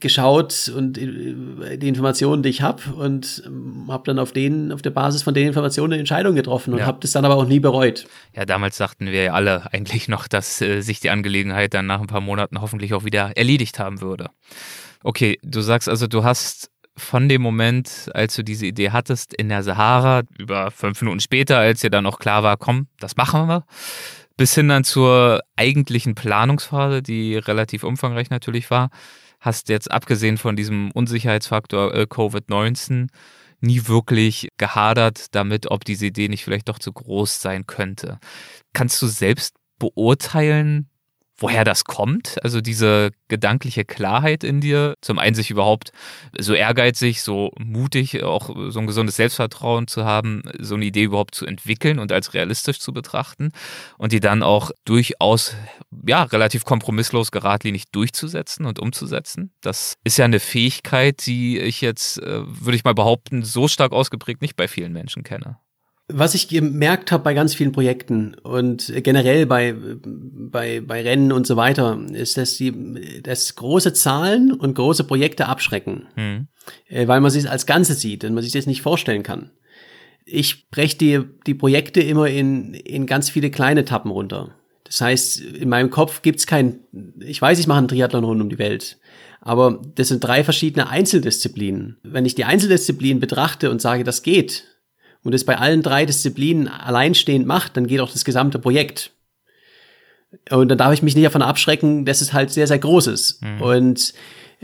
Speaker 1: geschaut und äh, die Informationen, die ich habe und ähm, habe dann auf denen, auf der Basis von den Informationen eine Entscheidung getroffen und ja. habe das dann aber auch nie bereut.
Speaker 2: Ja, damals sagten wir ja alle <laughs> eigentlich noch, dass äh, sich die Angelegenheit dann nach ein paar Monaten hoffentlich auch wieder erledigt haben würde. Okay, du sagst also, du hast von dem Moment, als du diese Idee hattest, in der Sahara, über fünf Minuten später, als dir dann noch klar war, komm, das machen wir, bis hin dann zur eigentlichen Planungsphase, die relativ umfangreich natürlich war, hast jetzt abgesehen von diesem Unsicherheitsfaktor äh, Covid-19 nie wirklich gehadert damit, ob diese Idee nicht vielleicht doch zu groß sein könnte. Kannst du selbst beurteilen, woher das kommt, also diese gedankliche Klarheit in dir, zum einen sich überhaupt so ehrgeizig, so mutig, auch so ein gesundes Selbstvertrauen zu haben, so eine Idee überhaupt zu entwickeln und als realistisch zu betrachten und die dann auch durchaus, ja, relativ kompromisslos geradlinig durchzusetzen und umzusetzen. Das ist ja eine Fähigkeit, die ich jetzt, äh, würde ich mal behaupten, so stark ausgeprägt nicht bei vielen Menschen kenne.
Speaker 1: Was ich gemerkt habe bei ganz vielen Projekten und generell bei, bei, bei Rennen und so weiter, ist, dass die dass große Zahlen und große Projekte abschrecken, mhm. weil man sich als Ganze sieht und man sich das nicht vorstellen kann. Ich breche die, die Projekte immer in, in ganz viele kleine Etappen runter. Das heißt, in meinem Kopf gibt's kein, ich weiß, ich mache einen Triathlon rund um die Welt, aber das sind drei verschiedene Einzeldisziplinen. Wenn ich die Einzeldisziplinen betrachte und sage, das geht, und es bei allen drei Disziplinen alleinstehend macht, dann geht auch das gesamte Projekt. Und dann darf ich mich nicht davon abschrecken, dass es halt sehr, sehr groß ist. Mhm. Und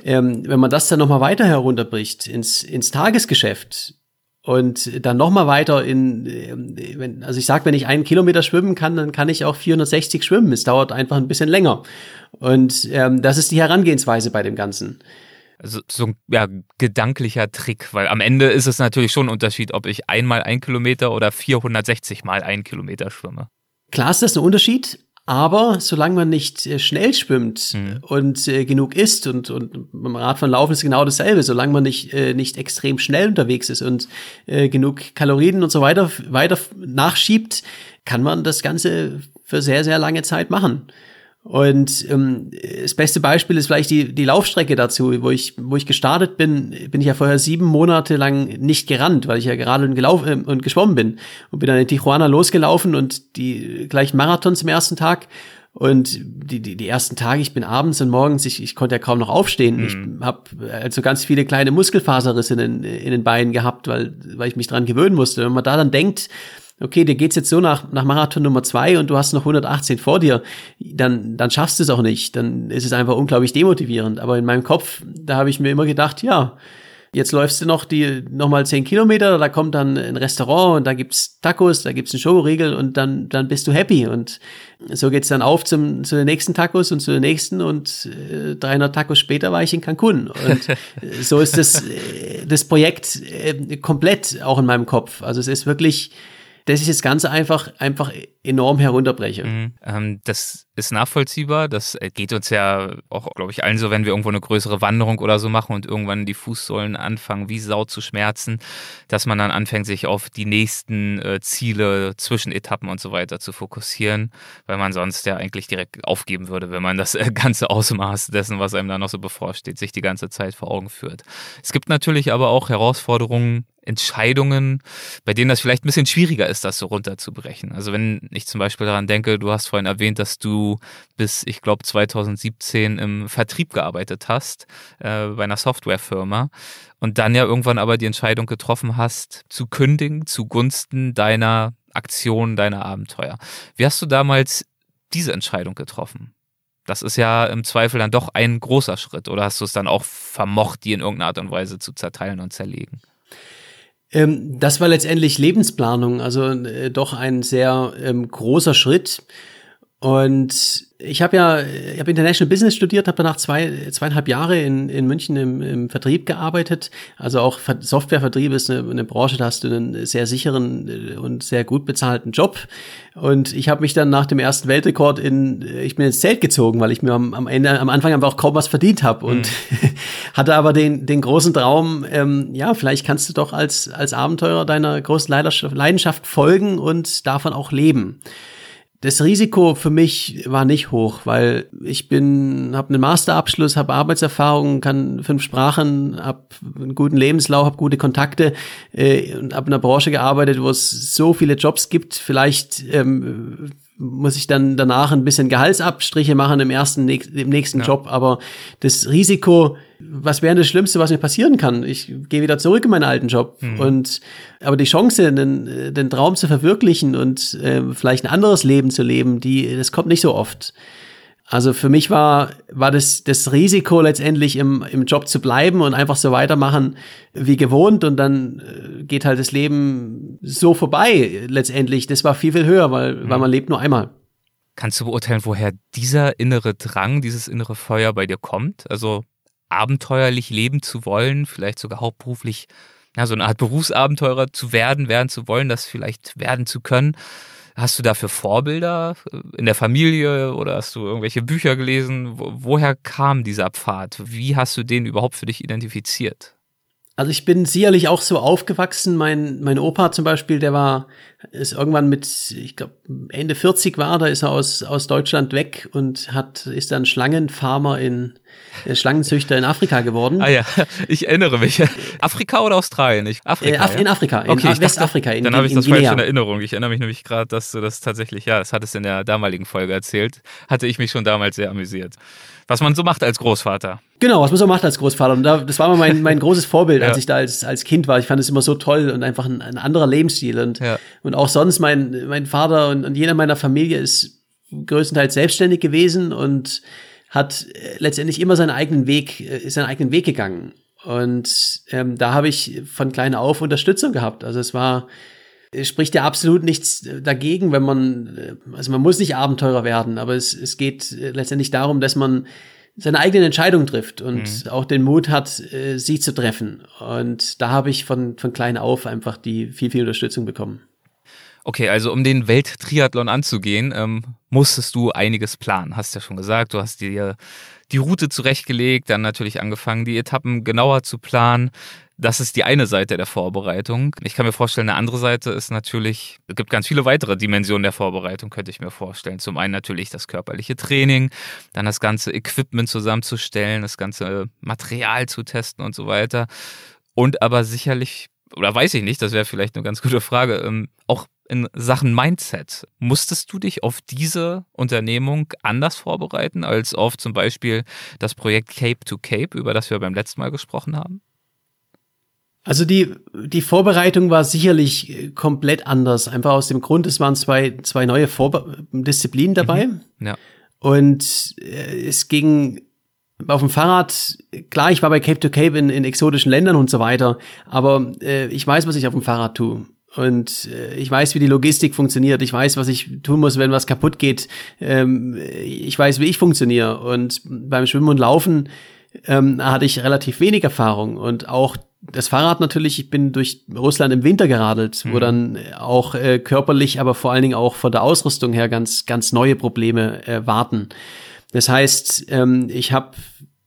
Speaker 1: ähm, wenn man das dann nochmal weiter herunterbricht ins, ins Tagesgeschäft und dann nochmal weiter in, ähm, wenn, also ich sag, wenn ich einen Kilometer schwimmen kann, dann kann ich auch 460 schwimmen. Es dauert einfach ein bisschen länger. Und ähm, das ist die Herangehensweise bei dem Ganzen
Speaker 2: also so ein ja, gedanklicher Trick, weil am Ende ist es natürlich schon ein Unterschied, ob ich einmal ein Kilometer oder 460 mal ein Kilometer schwimme.
Speaker 1: Klar ist das ein Unterschied, aber solange man nicht äh, schnell schwimmt mhm. und äh, genug isst und, und beim Radfahren laufen ist genau dasselbe, solange man nicht, äh, nicht extrem schnell unterwegs ist und äh, genug Kalorien und so weiter weiter nachschiebt, kann man das Ganze für sehr, sehr lange Zeit machen. Und ähm, das beste Beispiel ist vielleicht die, die Laufstrecke dazu, wo ich, wo ich gestartet bin, bin ich ja vorher sieben Monate lang nicht gerannt, weil ich ja gerade gelaufen äh, und geschwommen bin. Und bin dann in Tijuana losgelaufen und die gleichen Marathons im ersten Tag. Und die, die, die ersten Tage, ich bin abends und morgens, ich, ich konnte ja kaum noch aufstehen. Mhm. Ich habe also ganz viele kleine Muskelfaserrisse in den, in den Beinen gehabt, weil, weil ich mich dran gewöhnen musste. Wenn man da dann denkt, okay, dir geht's jetzt so nach, nach Marathon Nummer zwei und du hast noch 118 vor dir, dann, dann schaffst du es auch nicht. Dann ist es einfach unglaublich demotivierend. Aber in meinem Kopf, da habe ich mir immer gedacht, ja, jetzt läufst du noch die noch mal zehn Kilometer, da kommt dann ein Restaurant und da gibt's Tacos, da gibt's einen Schokoriegel und dann dann bist du happy und so geht's dann auf zum zu den nächsten Tacos und zu den nächsten und äh, 300 Tacos später war ich in Cancun und <laughs> so ist das äh, das Projekt äh, komplett auch in meinem Kopf. Also es ist wirklich dass ich das Ganze einfach, einfach enorm herunterbreche. Mhm.
Speaker 2: Ähm, das ist nachvollziehbar. Das äh, geht uns ja auch, glaube ich, allen so, wenn wir irgendwo eine größere Wanderung oder so machen und irgendwann die Fußsohlen anfangen, wie Sau zu schmerzen, dass man dann anfängt, sich auf die nächsten äh, Ziele, Zwischenetappen und so weiter zu fokussieren, weil man sonst ja eigentlich direkt aufgeben würde, wenn man das äh, ganze Ausmaß dessen, was einem da noch so bevorsteht, sich die ganze Zeit vor Augen führt. Es gibt natürlich aber auch Herausforderungen, Entscheidungen, bei denen das vielleicht ein bisschen schwieriger ist, das so runterzubrechen. Also wenn ich zum Beispiel daran denke, du hast vorhin erwähnt, dass du bis, ich glaube, 2017 im Vertrieb gearbeitet hast, äh, bei einer Softwarefirma und dann ja irgendwann aber die Entscheidung getroffen hast, zu kündigen zugunsten deiner Aktion, deiner Abenteuer. Wie hast du damals diese Entscheidung getroffen? Das ist ja im Zweifel dann doch ein großer Schritt. Oder hast du es dann auch vermocht, die in irgendeiner Art und Weise zu zerteilen und zerlegen?
Speaker 1: Ähm, das war letztendlich Lebensplanung, also äh, doch ein sehr ähm, großer Schritt. Und ich habe ja, ich habe International Business studiert, habe danach zwei, zweieinhalb Jahre in, in München im, im Vertrieb gearbeitet. Also auch Softwarevertrieb ist eine, eine Branche, da hast du einen sehr sicheren äh, und sehr gut bezahlten Job. Und ich habe mich dann nach dem ersten Weltrekord in, ich bin ins Zelt gezogen, weil ich mir am, am Ende, am Anfang einfach auch kaum was verdient habe und mhm. <laughs> hatte aber den, den großen Traum, ähm, ja, vielleicht kannst du doch als, als Abenteurer deiner großen Leidenschaft folgen und davon auch leben. Das Risiko für mich war nicht hoch, weil ich bin, habe einen Masterabschluss, habe Arbeitserfahrung, kann fünf Sprachen, habe einen guten Lebenslauf, habe gute Kontakte äh, und habe in einer Branche gearbeitet, wo es so viele Jobs gibt. Vielleicht ähm, muss ich dann danach ein bisschen Gehaltsabstriche machen im ersten, im nächsten ja. Job. Aber das Risiko, was wäre das Schlimmste, was mir passieren kann? Ich gehe wieder zurück in meinen alten Job. Mhm. Und aber die Chance, den, den Traum zu verwirklichen und äh, vielleicht ein anderes Leben zu leben, die, das kommt nicht so oft. Also für mich war, war das, das Risiko letztendlich im, im Job zu bleiben und einfach so weitermachen wie gewohnt und dann äh, geht halt das Leben so vorbei letztendlich. Das war viel, viel höher, weil, mhm. weil man lebt nur einmal.
Speaker 2: Kannst du beurteilen, woher dieser innere Drang, dieses innere Feuer bei dir kommt? Also abenteuerlich leben zu wollen, vielleicht sogar hauptberuflich ja, so eine Art Berufsabenteurer zu werden, werden zu wollen, das vielleicht werden zu können. Hast du dafür Vorbilder äh, in der Familie oder hast du irgendwelche Bücher gelesen? Woher kam dieser Pfad? Wie hast du den überhaupt für dich identifiziert?
Speaker 1: Also ich bin sicherlich auch so aufgewachsen. Mein, mein Opa zum Beispiel, der war, ist irgendwann mit, ich glaube, Ende 40 war, da ist er aus, aus Deutschland weg und hat, ist dann Schlangenfarmer in, äh, Schlangenzüchter in Afrika geworden.
Speaker 2: Ah ja, <laughs> ich erinnere mich. Afrika oder Australien? Ich,
Speaker 1: Afrika, äh, Af
Speaker 2: ja?
Speaker 1: In Afrika, in
Speaker 2: okay,
Speaker 1: Westafrika.
Speaker 2: In, dann habe ich das falsch in Erinnerung. Ich erinnere mich nämlich gerade, dass du das tatsächlich, ja, das hattest in der damaligen Folge erzählt, hatte ich mich schon damals sehr amüsiert was man so macht als Großvater.
Speaker 1: Genau, was man so macht als Großvater. Und da, das war mal mein, mein <laughs> großes Vorbild, als ich da als, als Kind war. Ich fand es immer so toll und einfach ein, ein anderer Lebensstil. Und, ja. und auch sonst, mein, mein Vater und, und jeder meiner Familie ist größtenteils selbstständig gewesen und hat äh, letztendlich immer seinen eigenen Weg, äh, ist seinen eigenen Weg gegangen. Und ähm, da habe ich von klein auf Unterstützung gehabt. Also es war, spricht ja absolut nichts dagegen, wenn man, also man muss nicht Abenteurer werden, aber es, es geht letztendlich darum, dass man seine eigenen Entscheidungen trifft und mhm. auch den Mut hat, äh, sie zu treffen. Und da habe ich von, von klein auf einfach die viel, viel Unterstützung bekommen.
Speaker 2: Okay, also um den Welttriathlon anzugehen, ähm, musstest du einiges planen. Hast ja schon gesagt, du hast dir die Route zurechtgelegt, dann natürlich angefangen, die Etappen genauer zu planen. Das ist die eine Seite der Vorbereitung. Ich kann mir vorstellen, eine andere Seite ist natürlich, es gibt ganz viele weitere Dimensionen der Vorbereitung, könnte ich mir vorstellen. Zum einen natürlich das körperliche Training, dann das ganze Equipment zusammenzustellen, das ganze Material zu testen und so weiter. Und aber sicherlich, oder weiß ich nicht, das wäre vielleicht eine ganz gute Frage, ähm, auch in Sachen Mindset. Musstest du dich auf diese Unternehmung anders vorbereiten als auf zum Beispiel das Projekt Cape to Cape, über das wir beim letzten Mal gesprochen haben?
Speaker 1: Also die, die Vorbereitung war sicherlich äh, komplett anders. Einfach aus dem Grund, es waren zwei, zwei neue Vorbe Disziplinen dabei. Mhm. Ja. Und äh, es ging auf dem Fahrrad, klar, ich war bei Cape to Cape in, in exotischen Ländern und so weiter, aber äh, ich weiß, was ich auf dem Fahrrad tue. Und äh, ich weiß, wie die Logistik funktioniert. Ich weiß, was ich tun muss, wenn was kaputt geht. Ähm, ich weiß, wie ich funktioniere. Und beim Schwimmen und Laufen ähm, hatte ich relativ wenig Erfahrung. Und auch das Fahrrad natürlich, ich bin durch Russland im Winter geradelt, mhm. wo dann auch äh, körperlich, aber vor allen Dingen auch von der Ausrüstung her ganz, ganz neue Probleme äh, warten. Das heißt, ähm, ich habe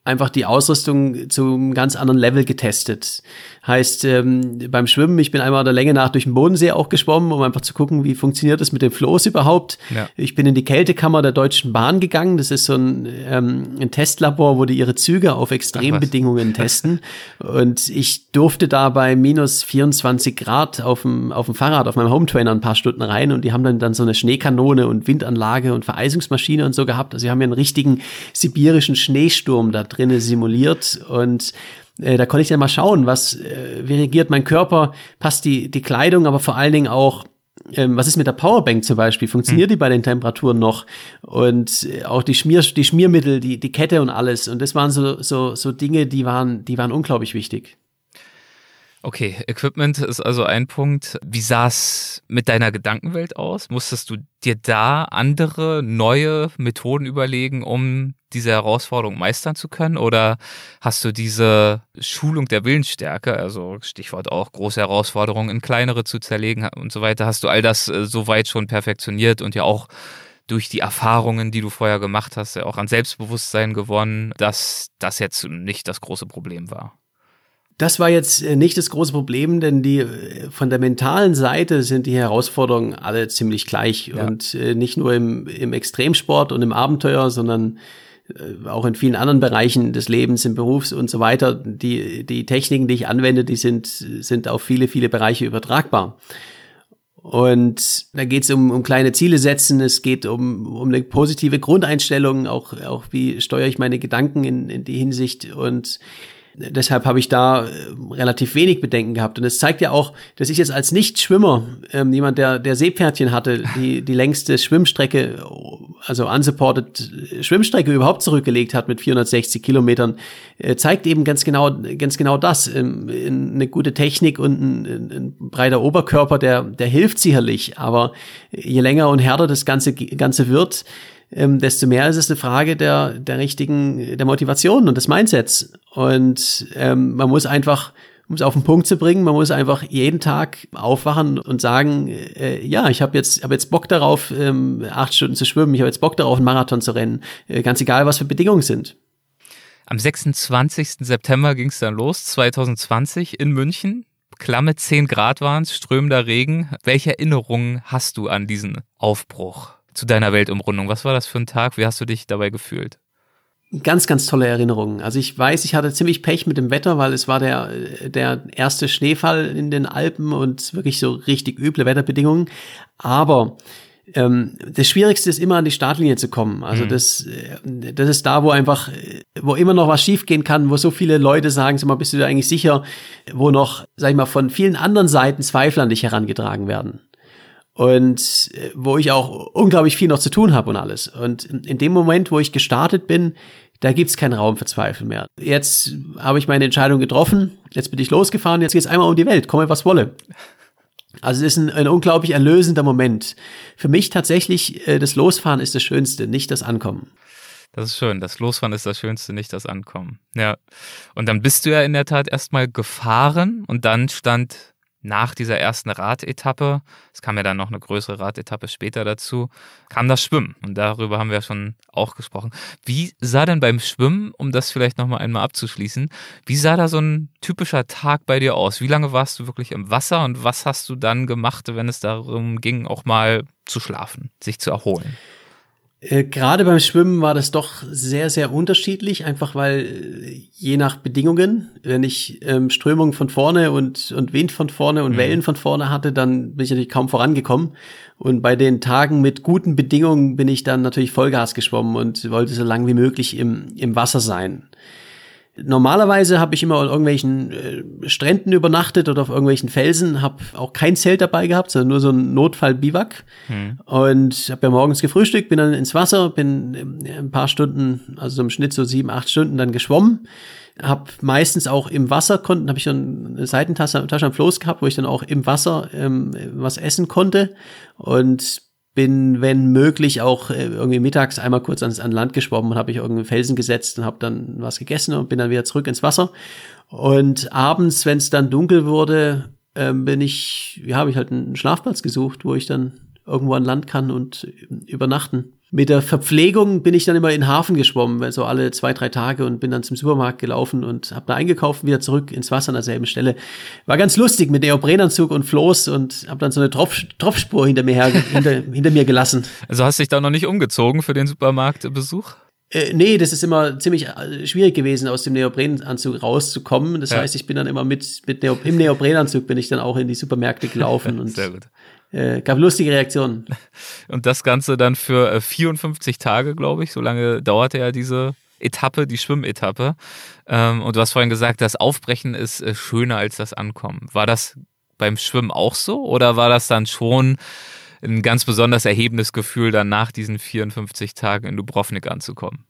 Speaker 1: einfach die Ausrüstung zum ganz anderen Level getestet. Heißt, ähm, beim Schwimmen, ich bin einmal der Länge nach durch den Bodensee auch geschwommen, um einfach zu gucken, wie funktioniert das mit dem Floß überhaupt. Ja. Ich bin in die Kältekammer der Deutschen Bahn gegangen. Das ist so ein, ähm, ein Testlabor, wo die ihre Züge auf Extrembedingungen testen. Und ich durfte da bei minus 24 Grad auf dem, auf dem Fahrrad, auf meinem Hometrainer ein paar Stunden rein und die haben dann, dann so eine Schneekanone und Windanlage und Vereisungsmaschine und so gehabt. Also sie haben ja einen richtigen sibirischen Schneesturm da drinnen simuliert und äh, da konnte ich dann mal schauen, was, äh, wie reagiert mein Körper, passt die, die Kleidung, aber vor allen Dingen auch, ähm, was ist mit der Powerbank zum Beispiel? Funktioniert hm. die bei den Temperaturen noch? Und äh, auch die, Schmier, die Schmiermittel, die, die Kette und alles. Und das waren so, so, so Dinge, die waren, die waren unglaublich wichtig.
Speaker 2: Okay, Equipment ist also ein Punkt. Wie sah es mit deiner Gedankenwelt aus? Musstest du dir da andere, neue Methoden überlegen, um diese Herausforderung meistern zu können? Oder hast du diese Schulung der Willensstärke, also Stichwort auch große Herausforderungen in kleinere zu zerlegen und so weiter, hast du all das äh, soweit schon perfektioniert und ja auch durch die Erfahrungen, die du vorher gemacht hast, ja auch an Selbstbewusstsein gewonnen, dass das jetzt nicht das große Problem war?
Speaker 1: Das war jetzt äh, nicht das große Problem, denn die äh, von der mentalen Seite sind die Herausforderungen alle ziemlich gleich ja. und äh, nicht nur im, im Extremsport und im Abenteuer, sondern auch in vielen anderen Bereichen des Lebens, im Berufs und so weiter. Die, die Techniken, die ich anwende, die sind, sind auf viele, viele Bereiche übertragbar. Und da geht es um, um kleine Ziele setzen, es geht um, um eine positive Grundeinstellung, auch, auch wie steuere ich meine Gedanken in, in die Hinsicht und Deshalb habe ich da äh, relativ wenig Bedenken gehabt. Und es zeigt ja auch, dass ich jetzt als Nicht-Schwimmer, ähm, jemand, der, der Seepferdchen hatte, die, die längste Schwimmstrecke, also unsupported Schwimmstrecke überhaupt zurückgelegt hat mit 460 Kilometern, äh, zeigt eben ganz genau, ganz genau das. Ähm, eine gute Technik und ein, ein breiter Oberkörper, der, der hilft sicherlich. Aber je länger und härter das Ganze, Ganze wird, ähm, desto mehr ist es eine Frage der, der richtigen, der Motivation und des Mindsets. Und ähm, man muss einfach, um es auf den Punkt zu bringen, man muss einfach jeden Tag aufwachen und sagen, äh, ja, ich habe jetzt, hab jetzt Bock darauf, ähm, acht Stunden zu schwimmen, ich habe jetzt Bock darauf, einen Marathon zu rennen, äh, ganz egal, was für Bedingungen sind.
Speaker 2: Am 26. September ging es dann los, 2020 in München. Klamme 10 Grad waren es, strömender Regen. Welche Erinnerungen hast du an diesen Aufbruch? Zu deiner Weltumrundung. Was war das für ein Tag? Wie hast du dich dabei gefühlt?
Speaker 1: Ganz, ganz tolle Erinnerungen. Also ich weiß, ich hatte ziemlich Pech mit dem Wetter, weil es war der, der erste Schneefall in den Alpen und wirklich so richtig üble Wetterbedingungen. Aber ähm, das Schwierigste ist immer an die Startlinie zu kommen. Also mhm. das, das ist da, wo einfach, wo immer noch was schiefgehen kann, wo so viele Leute sagen, sag mal, bist du da eigentlich sicher, wo noch, sag ich mal, von vielen anderen Seiten Zweifel an dich herangetragen werden und äh, wo ich auch unglaublich viel noch zu tun habe und alles. Und in dem Moment, wo ich gestartet bin, da gibt's keinen Raum für Zweifel mehr. Jetzt habe ich meine Entscheidung getroffen, jetzt bin ich losgefahren, jetzt geht's einmal um die Welt, komme was wolle. Also es ist ein, ein unglaublich erlösender Moment. Für mich tatsächlich, äh, das Losfahren ist das Schönste, nicht das Ankommen.
Speaker 2: Das ist schön. Das Losfahren ist das Schönste, nicht das Ankommen. Ja. Und dann bist du ja in der Tat erstmal gefahren und dann stand nach dieser ersten Radetappe, es kam ja dann noch eine größere Radetappe später dazu, kam das Schwimmen. Und darüber haben wir schon auch gesprochen. Wie sah denn beim Schwimmen, um das vielleicht nochmal einmal abzuschließen, wie sah da so ein typischer Tag bei dir aus? Wie lange warst du wirklich im Wasser und was hast du dann gemacht, wenn es darum ging, auch mal zu schlafen, sich zu erholen?
Speaker 1: Äh, gerade beim Schwimmen war das doch sehr, sehr unterschiedlich, einfach weil äh, je nach Bedingungen, wenn ich ähm, Strömung von vorne und, und Wind von vorne und mhm. Wellen von vorne hatte, dann bin ich natürlich kaum vorangekommen. Und bei den Tagen mit guten Bedingungen bin ich dann natürlich Vollgas geschwommen und wollte so lang wie möglich im, im Wasser sein. Normalerweise habe ich immer an irgendwelchen äh, Stränden übernachtet oder auf irgendwelchen Felsen, habe auch kein Zelt dabei gehabt, sondern nur so ein Notfall-Biwak. Hm. Und habe ja morgens gefrühstückt, bin dann ins Wasser, bin äh, ein paar Stunden, also im Schnitt so sieben, acht Stunden dann geschwommen. Hab meistens auch im Wasser konnten, habe ich dann eine Seitentasche Tasche am Floß gehabt, wo ich dann auch im Wasser ähm, was essen konnte und bin, wenn möglich, auch äh, irgendwie mittags einmal kurz ans an Land geschwommen und habe ich irgendeinen Felsen gesetzt und habe dann was gegessen und bin dann wieder zurück ins Wasser. Und abends, wenn es dann dunkel wurde, ähm, bin ich, ja, habe ich halt einen Schlafplatz gesucht, wo ich dann irgendwo an Land kann und übernachten. Mit der Verpflegung bin ich dann immer in den Hafen geschwommen, so alle zwei, drei Tage und bin dann zum Supermarkt gelaufen und habe da eingekauft, wieder zurück ins Wasser an derselben Stelle. War ganz lustig mit Neoprenanzug und Floß und habe dann so eine Tropf Tropfspur hinter mir, her, hinter, <laughs> hinter mir gelassen.
Speaker 2: Also hast du dich da noch nicht umgezogen für den Supermarktbesuch?
Speaker 1: Äh, nee, das ist immer ziemlich äh, schwierig gewesen, aus dem Neoprenanzug rauszukommen. Das ja. heißt, ich bin dann immer mit, mit Neop im Neoprenanzug bin ich dann auch in die Supermärkte gelaufen <laughs> und äh, gab lustige Reaktionen. <laughs>
Speaker 2: Und das Ganze dann für 54 äh, Tage, glaube ich. So lange dauerte ja diese Etappe, die Schwimmetappe. Ähm, und du hast vorhin gesagt, das Aufbrechen ist äh, schöner als das Ankommen. War das beim Schwimmen auch so? Oder war das dann schon ein ganz besonders erhebendes Gefühl, dann nach diesen 54 Tagen in Dubrovnik anzukommen?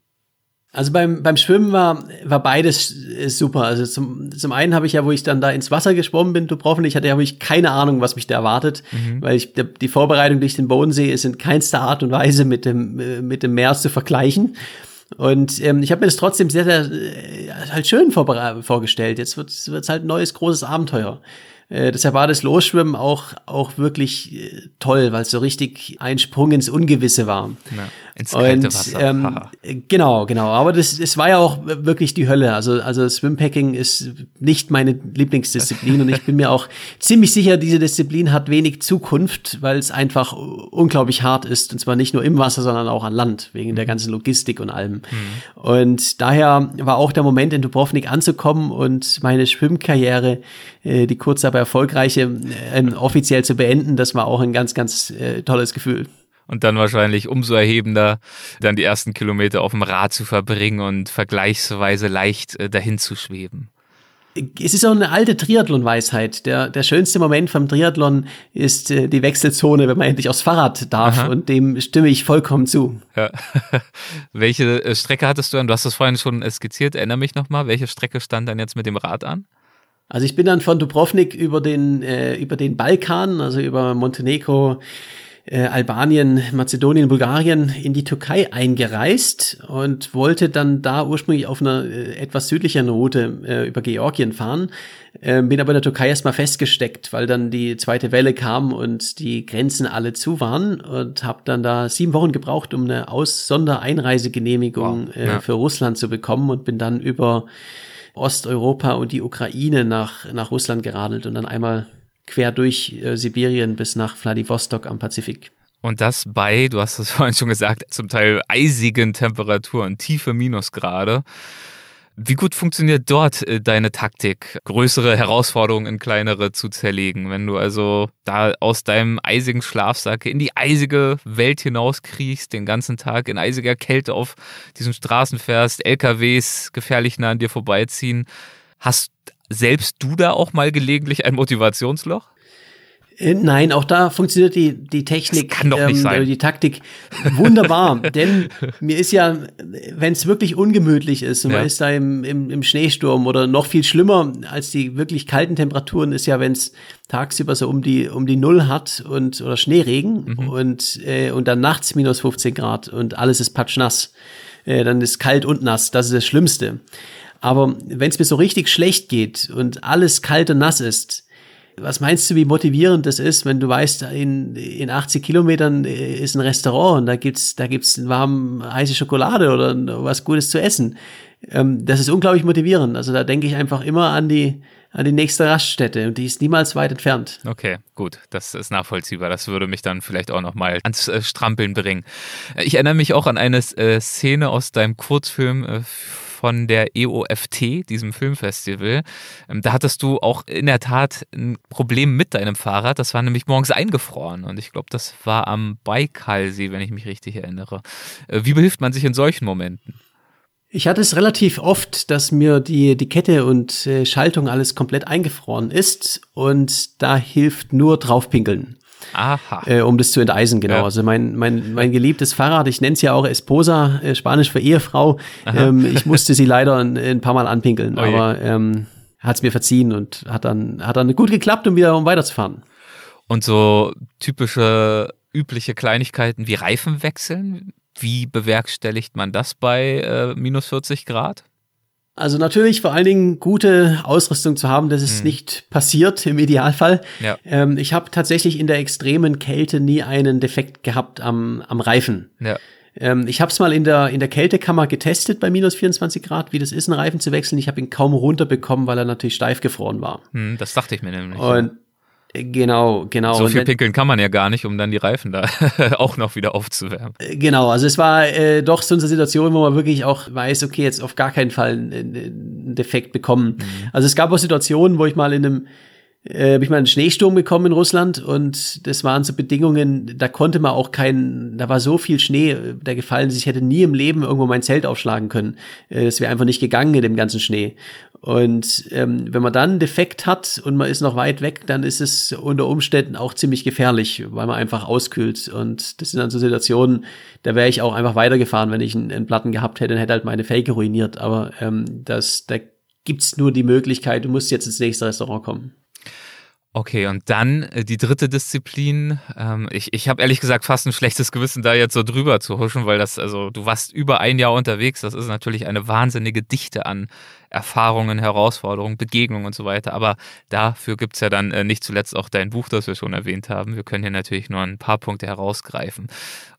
Speaker 1: Also beim, beim Schwimmen war, war beides super. Also zum, zum einen habe ich ja, wo ich dann da ins Wasser geschwommen bin, Dubrovnik, ich hatte ja ich keine Ahnung, was mich da erwartet, mhm. weil ich die Vorbereitung durch den Bodensee ist in keinster Art und Weise mit dem, äh, mit dem Meer zu vergleichen. Und ähm, ich habe mir das trotzdem sehr, sehr äh, halt schön vorgestellt. Jetzt wird es halt ein neues, großes Abenteuer. Äh, deshalb war das Losschwimmen auch, auch wirklich äh, toll, weil es so richtig ein Sprung ins Ungewisse war. Ja, ins kalte Und, Wasser. Ähm, genau, genau. Aber das, das war ja auch wirklich die Hölle. Also, also Swimpacking ist nicht meine Lieblingsdisziplin und ich bin mir auch <laughs> ziemlich sicher, diese Disziplin hat wenig Zukunft, weil es einfach unglaublich hart ist. Und zwar nicht nur im Wasser, sondern auch an Land, wegen mhm. der ganzen Logistik und allem. Mhm. Und daher war auch der Moment, in Dubrovnik anzukommen und meine Schwimmkarriere, äh, die kurz aber erfolgreiche, äh, offiziell zu beenden, das war auch ein ganz, ganz äh, tolles Gefühl.
Speaker 2: Und dann wahrscheinlich umso erhebender, dann die ersten Kilometer auf dem Rad zu verbringen und vergleichsweise leicht äh, dahin zu schweben.
Speaker 1: es ist auch eine alte Triathlon-Weisheit. Der, der schönste Moment vom Triathlon ist äh, die Wechselzone, wenn man endlich aufs Fahrrad darf. Aha. Und dem stimme ich vollkommen zu. Ja. <laughs>
Speaker 2: welche äh, Strecke hattest du an? Du hast das vorhin schon skizziert. Erinnere mich nochmal. Welche Strecke stand dann jetzt mit dem Rad an?
Speaker 1: Also ich bin dann von Dubrovnik über den, äh, über den Balkan, also über Montenegro, äh, Albanien, Mazedonien, Bulgarien in die Türkei eingereist und wollte dann da ursprünglich auf einer äh, etwas südlicheren Route äh, über Georgien fahren. Äh, bin aber in der Türkei erstmal festgesteckt, weil dann die zweite Welle kam und die Grenzen alle zu waren und habe dann da sieben Wochen gebraucht, um eine Aus Sondereinreisegenehmigung wow. äh, ja. für Russland zu bekommen und bin dann über Osteuropa und die Ukraine nach, nach Russland geradelt und dann einmal quer durch äh, Sibirien bis nach Vladivostok am Pazifik.
Speaker 2: Und das bei, du hast es <laughs> vorhin schon gesagt, zum Teil eisigen Temperaturen, tiefe Minusgrade. Wie gut funktioniert dort äh, deine Taktik, größere Herausforderungen in kleinere zu zerlegen? Wenn du also da aus deinem eisigen Schlafsack in die eisige Welt hinauskriechst, den ganzen Tag in eisiger Kälte auf diesen Straßen fährst, LKWs gefährlich nah an dir vorbeiziehen, hast selbst du da auch mal gelegentlich ein Motivationsloch?
Speaker 1: Äh, nein, auch da funktioniert die, die Technik,
Speaker 2: das kann doch nicht ähm, sein.
Speaker 1: die Taktik wunderbar. <laughs> denn mir ist ja, wenn es wirklich ungemütlich ist und ja. man ist da im, im, im Schneesturm oder noch viel schlimmer als die wirklich kalten Temperaturen ist ja, wenn es tagsüber so um die, um die Null hat und oder Schneeregen mhm. und, äh, und dann nachts minus 15 Grad und alles ist patschnass. Äh, dann ist kalt und nass. Das ist das Schlimmste. Aber wenn es mir so richtig schlecht geht und alles kalt und nass ist, was meinst du, wie motivierend das ist, wenn du weißt, in, in 80 Kilometern ist ein Restaurant und da gibt's, da gibt's warme heiße Schokolade oder was Gutes zu essen. Ähm, das ist unglaublich motivierend. Also da denke ich einfach immer an die, an die nächste Raststätte und die ist niemals weit entfernt.
Speaker 2: Okay, gut, das ist nachvollziehbar. Das würde mich dann vielleicht auch noch mal ans äh, Strampeln bringen. Ich erinnere mich auch an eine äh, Szene aus deinem Kurzfilm äh, von der EOFT, diesem Filmfestival. Ähm, da hattest du auch in der Tat ein Problem mit deinem Fahrrad. Das war nämlich morgens eingefroren. Und ich glaube, das war am Baikalsee, wenn ich mich richtig erinnere. Äh, wie behilft man sich in solchen Momenten?
Speaker 1: Ich hatte es relativ oft, dass mir die, die Kette und äh, Schaltung alles komplett eingefroren ist und da hilft nur draufpinkeln. Aha. Äh, um das zu enteisen, genau. Ja. Also mein, mein, mein geliebtes Fahrrad, ich nenne es ja auch Esposa, äh, Spanisch für Ehefrau. Ähm, ich musste sie leider ein, ein paar Mal anpinkeln, oh aber ähm, hat es mir verziehen und hat dann, hat dann gut geklappt, um wieder um weiterzufahren.
Speaker 2: Und so typische, übliche Kleinigkeiten wie Reifen wechseln, wie bewerkstelligt man das bei äh, minus 40 Grad?
Speaker 1: Also natürlich vor allen Dingen gute Ausrüstung zu haben, dass es mhm. nicht passiert im Idealfall. Ja. Ähm, ich habe tatsächlich in der extremen Kälte nie einen Defekt gehabt am, am Reifen. Ja. Ähm, ich habe es mal in der, in der Kältekammer getestet bei minus 24 Grad, wie das ist, einen Reifen zu wechseln. Ich habe ihn kaum runterbekommen, weil er natürlich steif gefroren war.
Speaker 2: Mhm, das dachte ich mir nämlich.
Speaker 1: Und Genau, genau.
Speaker 2: So viel pinkeln kann man ja gar nicht, um dann die Reifen da <laughs> auch noch wieder aufzuwärmen.
Speaker 1: Äh, genau, also es war äh, doch so eine Situation, wo man wirklich auch weiß, okay, jetzt auf gar keinen Fall einen Defekt bekommen. Mhm. Also es gab auch Situationen, wo ich mal in einem äh, ich mal in einen Schneesturm gekommen in Russland und das waren so Bedingungen, da konnte man auch keinen, da war so viel Schnee, äh, der gefallen ist, ich hätte nie im Leben irgendwo mein Zelt aufschlagen können. Äh, es wäre einfach nicht gegangen in dem ganzen Schnee. Und ähm, wenn man dann einen Defekt hat und man ist noch weit weg, dann ist es unter Umständen auch ziemlich gefährlich, weil man einfach auskühlt. Und das sind dann so Situationen, da wäre ich auch einfach weitergefahren, wenn ich einen, einen Platten gehabt hätte und hätte halt meine Fake ruiniert. Aber ähm, das, da gibt's nur die Möglichkeit, du musst jetzt ins nächste Restaurant kommen.
Speaker 2: Okay, und dann äh, die dritte Disziplin. Ähm, ich ich habe ehrlich gesagt fast ein schlechtes Gewissen, da jetzt so drüber zu huschen, weil das, also du warst über ein Jahr unterwegs. Das ist natürlich eine wahnsinnige Dichte an Erfahrungen, Herausforderungen, Begegnungen und so weiter. Aber dafür gibt's ja dann äh, nicht zuletzt auch dein Buch, das wir schon erwähnt haben. Wir können hier natürlich nur ein paar Punkte herausgreifen.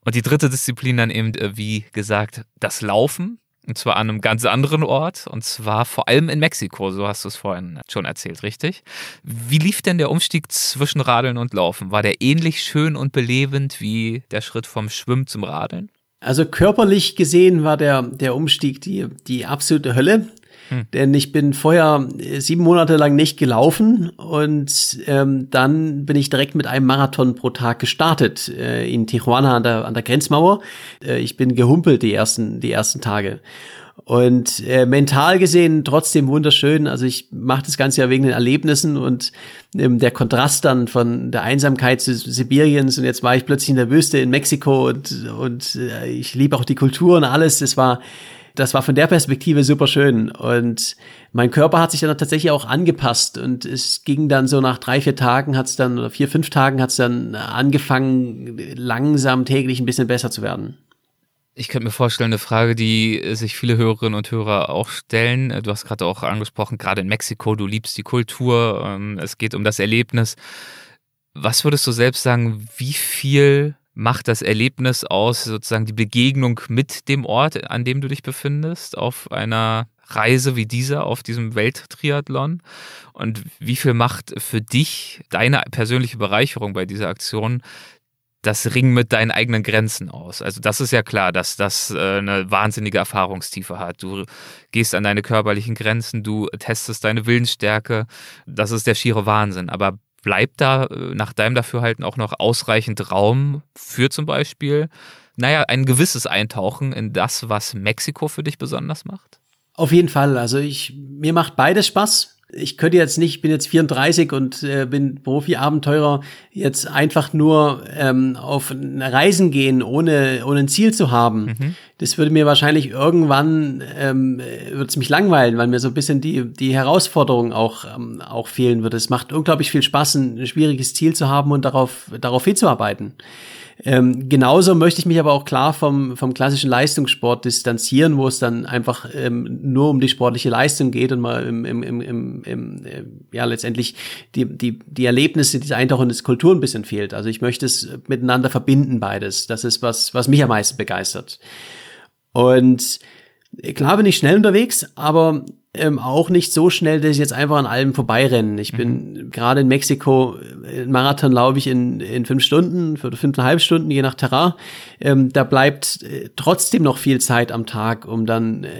Speaker 2: Und die dritte Disziplin dann eben, äh, wie gesagt, das Laufen. Und zwar an einem ganz anderen Ort. Und zwar vor allem in Mexiko. So hast du es vorhin schon erzählt, richtig? Wie lief denn der Umstieg zwischen Radeln und Laufen? War der ähnlich schön und belebend wie der Schritt vom Schwimmen zum Radeln?
Speaker 1: Also körperlich gesehen war der, der Umstieg die, die absolute Hölle. Hm. Denn ich bin vorher sieben Monate lang nicht gelaufen und ähm, dann bin ich direkt mit einem Marathon pro Tag gestartet äh, in Tijuana an der, an der Grenzmauer. Äh, ich bin gehumpelt die ersten, die ersten Tage. Und äh, mental gesehen trotzdem wunderschön. Also ich mache das Ganze ja wegen den Erlebnissen und ähm, der Kontrast dann von der Einsamkeit zu Sibiriens und jetzt war ich plötzlich in der Wüste in Mexiko und, und äh, ich liebe auch die Kultur und alles. Das war das war von der Perspektive super schön. Und mein Körper hat sich dann tatsächlich auch angepasst. Und es ging dann so nach drei, vier Tagen hat es dann, oder vier, fünf Tagen hat es dann angefangen, langsam täglich ein bisschen besser zu werden.
Speaker 2: Ich könnte mir vorstellen, eine Frage, die sich viele Hörerinnen und Hörer auch stellen. Du hast gerade auch angesprochen, gerade in Mexiko, du liebst die Kultur, ähm, es geht um das Erlebnis. Was würdest du selbst sagen, wie viel macht das Erlebnis aus, sozusagen die Begegnung mit dem Ort, an dem du dich befindest, auf einer Reise wie dieser, auf diesem Welttriathlon? Und wie viel macht für dich deine persönliche Bereicherung bei dieser Aktion das Ringen mit deinen eigenen Grenzen aus. Also das ist ja klar, dass das äh, eine wahnsinnige Erfahrungstiefe hat. Du gehst an deine körperlichen Grenzen, du testest deine Willensstärke. Das ist der schiere Wahnsinn. Aber bleibt da äh, nach deinem Dafürhalten auch noch ausreichend Raum für zum Beispiel, naja, ein gewisses Eintauchen in das, was Mexiko für dich besonders macht?
Speaker 1: Auf jeden Fall. Also ich, mir macht beides Spaß ich könnte jetzt nicht, bin jetzt 34 und äh, bin Profi-Abenteurer, jetzt einfach nur ähm, auf Reisen gehen, ohne, ohne ein Ziel zu haben. Mhm. Das würde mir wahrscheinlich irgendwann, ähm, würde es mich langweilen, weil mir so ein bisschen die, die Herausforderung auch, ähm, auch fehlen würde. Es macht unglaublich viel Spaß, ein schwieriges Ziel zu haben und darauf, darauf hinzuarbeiten. Ähm, genauso möchte ich mich aber auch klar vom, vom klassischen Leistungssport distanzieren, wo es dann einfach ähm, nur um die sportliche Leistung geht und mal im, im, im, im, im äh, ja letztendlich die, die, die Erlebnisse, diese Eintauchen des Kultur ein bisschen fehlt. Also ich möchte es miteinander verbinden, beides. Das ist was, was mich am meisten begeistert. Und klar bin ich schnell unterwegs, aber ähm, auch nicht so schnell, dass ich jetzt einfach an allem vorbeirennen. Ich bin mhm. gerade in Mexiko, äh, Marathon laufe ich in, in fünf Stunden, für fünfeinhalb Stunden, je nach Terrain. Ähm, da bleibt äh, trotzdem noch viel Zeit am Tag, um dann äh,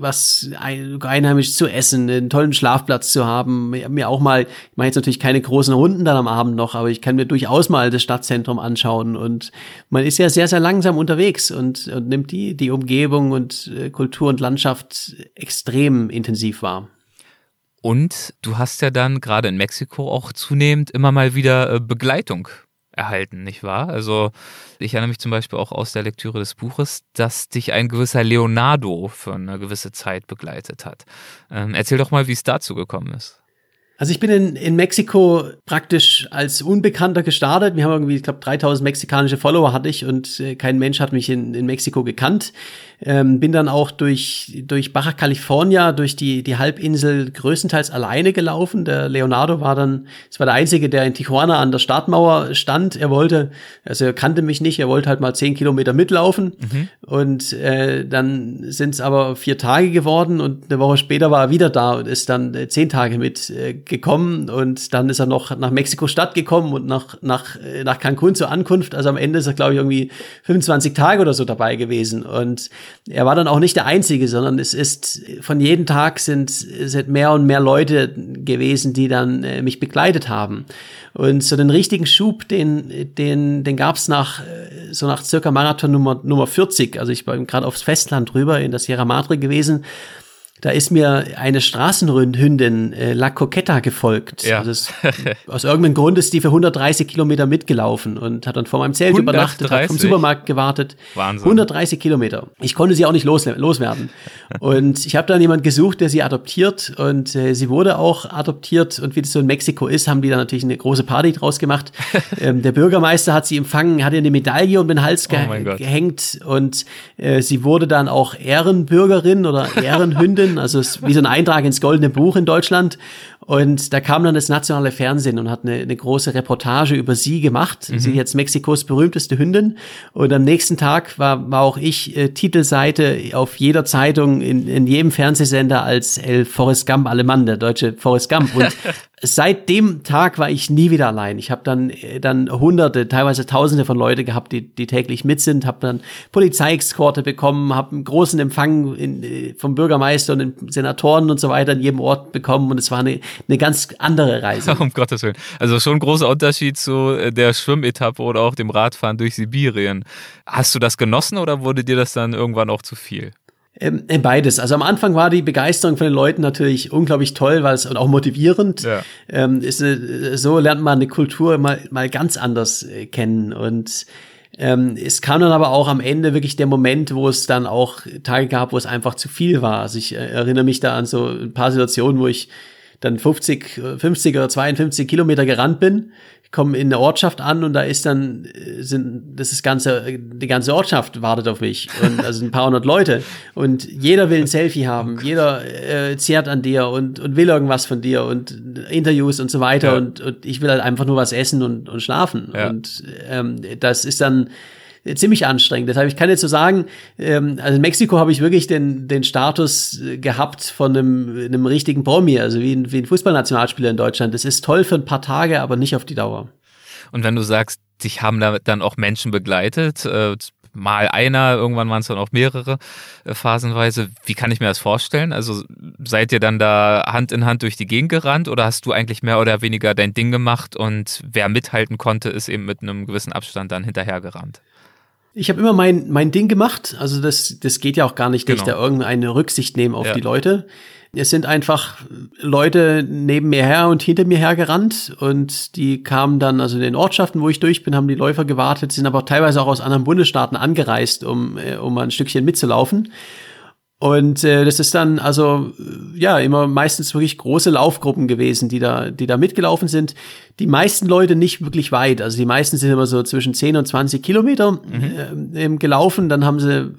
Speaker 1: was ein, einheimisch zu essen, einen tollen Schlafplatz zu haben. Mir auch mal, ich mache jetzt natürlich keine großen Runden dann am Abend noch, aber ich kann mir durchaus mal das Stadtzentrum anschauen. Und man ist ja sehr, sehr langsam unterwegs und, und nimmt die, die Umgebung und äh, Kultur und Landschaft extrem intensiv intensiv war.
Speaker 2: Und du hast ja dann gerade in Mexiko auch zunehmend immer mal wieder äh, Begleitung erhalten, nicht wahr? Also ich erinnere mich zum Beispiel auch aus der Lektüre des Buches, dass dich ein gewisser Leonardo für eine gewisse Zeit begleitet hat. Ähm, erzähl doch mal, wie es dazu gekommen ist.
Speaker 1: Also ich bin in, in Mexiko praktisch als Unbekannter gestartet. Wir haben irgendwie, ich glaube, 3000 mexikanische Follower hatte ich und äh, kein Mensch hat mich in, in Mexiko gekannt. Ähm, bin dann auch durch, durch Baja California, durch die, die Halbinsel größtenteils alleine gelaufen. Der Leonardo war dann, es war der Einzige, der in Tijuana an der Startmauer stand. Er wollte, also er kannte mich nicht, er wollte halt mal zehn Kilometer mitlaufen. Mhm. Und äh, dann sind es aber vier Tage geworden und eine Woche später war er wieder da und ist dann äh, zehn Tage mit äh, gekommen. Und dann ist er noch nach Mexiko-Stadt gekommen und nach, nach, äh, nach Cancun zur Ankunft. Also am Ende ist er, glaube ich, irgendwie 25 Tage oder so dabei gewesen. Und er war dann auch nicht der Einzige, sondern es ist von jedem Tag sind, sind mehr und mehr Leute gewesen, die dann äh, mich begleitet haben. Und so den richtigen Schub, den, den, den gab es nach äh, so nach circa Marathon Nummer, Nummer 40. Also ich war gerade aufs Festland rüber in das Sierra Madre gewesen da ist mir eine Straßenhündin, äh, La Coqueta, gefolgt. Ja. Also es, <laughs> aus irgendeinem Grund ist die für 130 Kilometer mitgelaufen und hat dann vor meinem Zelt 130? übernachtet, hat vom Supermarkt gewartet. Wahnsinn. 130 Kilometer. Ich konnte sie auch nicht los, loswerden. und ich habe dann jemand gesucht, der sie adoptiert und äh, sie wurde auch adoptiert und wie das so in Mexiko ist, haben die dann natürlich eine große Party draus gemacht. <laughs> ähm, der Bürgermeister hat sie empfangen, hat ihr eine Medaille um den Hals ge oh gehängt und äh, sie wurde dann auch Ehrenbürgerin oder <laughs> Ehrenhündin Fernsehen, also es ist wie so ein Eintrag ins Goldene Buch in Deutschland. Und da kam dann das nationale Fernsehen und hat eine, eine große Reportage über sie gemacht. Mhm. Sie jetzt Mexikos berühmteste Hündin. Und am nächsten Tag war, war auch ich äh, Titelseite auf jeder Zeitung, in, in jedem Fernsehsender als El Forrest Gump Alemann, der deutsche Forrest Gump. Und <laughs> seit dem Tag war ich nie wieder allein. Ich habe dann äh, dann hunderte, teilweise tausende von Leute gehabt, die, die täglich mit sind, habe dann Polizeiexkorte bekommen, habe einen großen Empfang in, äh, vom Bürgermeister und den Senatoren und so weiter in jedem Ort bekommen und es war eine, eine ganz andere Reise. <laughs>
Speaker 2: um Gottes Willen. Also schon ein großer Unterschied zu äh, der Schwimmetappe oder auch dem Radfahren durch Sibirien. Hast du das genossen oder wurde dir das dann irgendwann auch zu viel?
Speaker 1: Ähm, äh, beides. Also am Anfang war die Begeisterung von den Leuten natürlich unglaublich toll, weil es und auch motivierend. Ja. Ähm, ist eine, so lernt man eine Kultur mal, mal ganz anders äh, kennen. Und ähm, es kam dann aber auch am Ende wirklich der Moment, wo es dann auch Tage gab, wo es einfach zu viel war. Also ich äh, erinnere mich da an so ein paar Situationen, wo ich dann 50, 50 oder 52 Kilometer gerannt bin komme in der Ortschaft an und da ist dann äh, sind das ist ganze die ganze Ortschaft wartet auf mich. Und also ein paar hundert Leute. Und jeder will ein Selfie haben, jeder äh, zehrt an dir und und will irgendwas von dir und Interviews und so weiter. Ja. und und ich will halt einfach nur was essen und und schlafen. Ja. und ähm, das ist dann ziemlich anstrengend. Deshalb, ich kann jetzt so sagen, ähm, also in Mexiko habe ich wirklich den, den Status äh, gehabt von einem, einem richtigen Promi, also wie ein, wie ein Fußballnationalspieler in Deutschland. Das ist toll für ein paar Tage, aber nicht auf die Dauer.
Speaker 2: Und wenn du sagst, dich haben da dann auch Menschen begleitet, äh, mal einer, irgendwann waren es dann auch mehrere äh, phasenweise. Wie kann ich mir das vorstellen? Also seid ihr dann da Hand in Hand durch die Gegend gerannt oder hast du eigentlich mehr oder weniger dein Ding gemacht und wer mithalten konnte, ist eben mit einem gewissen Abstand dann hinterher gerannt?
Speaker 1: Ich habe immer mein, mein Ding gemacht. Also das, das geht ja auch gar nicht, genau. dass ich da irgendeine Rücksicht nehme auf ja. die Leute. Es sind einfach Leute neben mir her und hinter mir her gerannt und die kamen dann, also in den Ortschaften, wo ich durch bin, haben die Läufer gewartet, sind aber teilweise auch aus anderen Bundesstaaten angereist, um, äh, um ein Stückchen mitzulaufen. Und äh, das ist dann also ja immer meistens wirklich große Laufgruppen gewesen, die da, die da mitgelaufen sind. Die meisten Leute nicht wirklich weit. Also die meisten sind immer so zwischen 10 und 20 Kilometer mhm. äh, gelaufen. Dann haben sie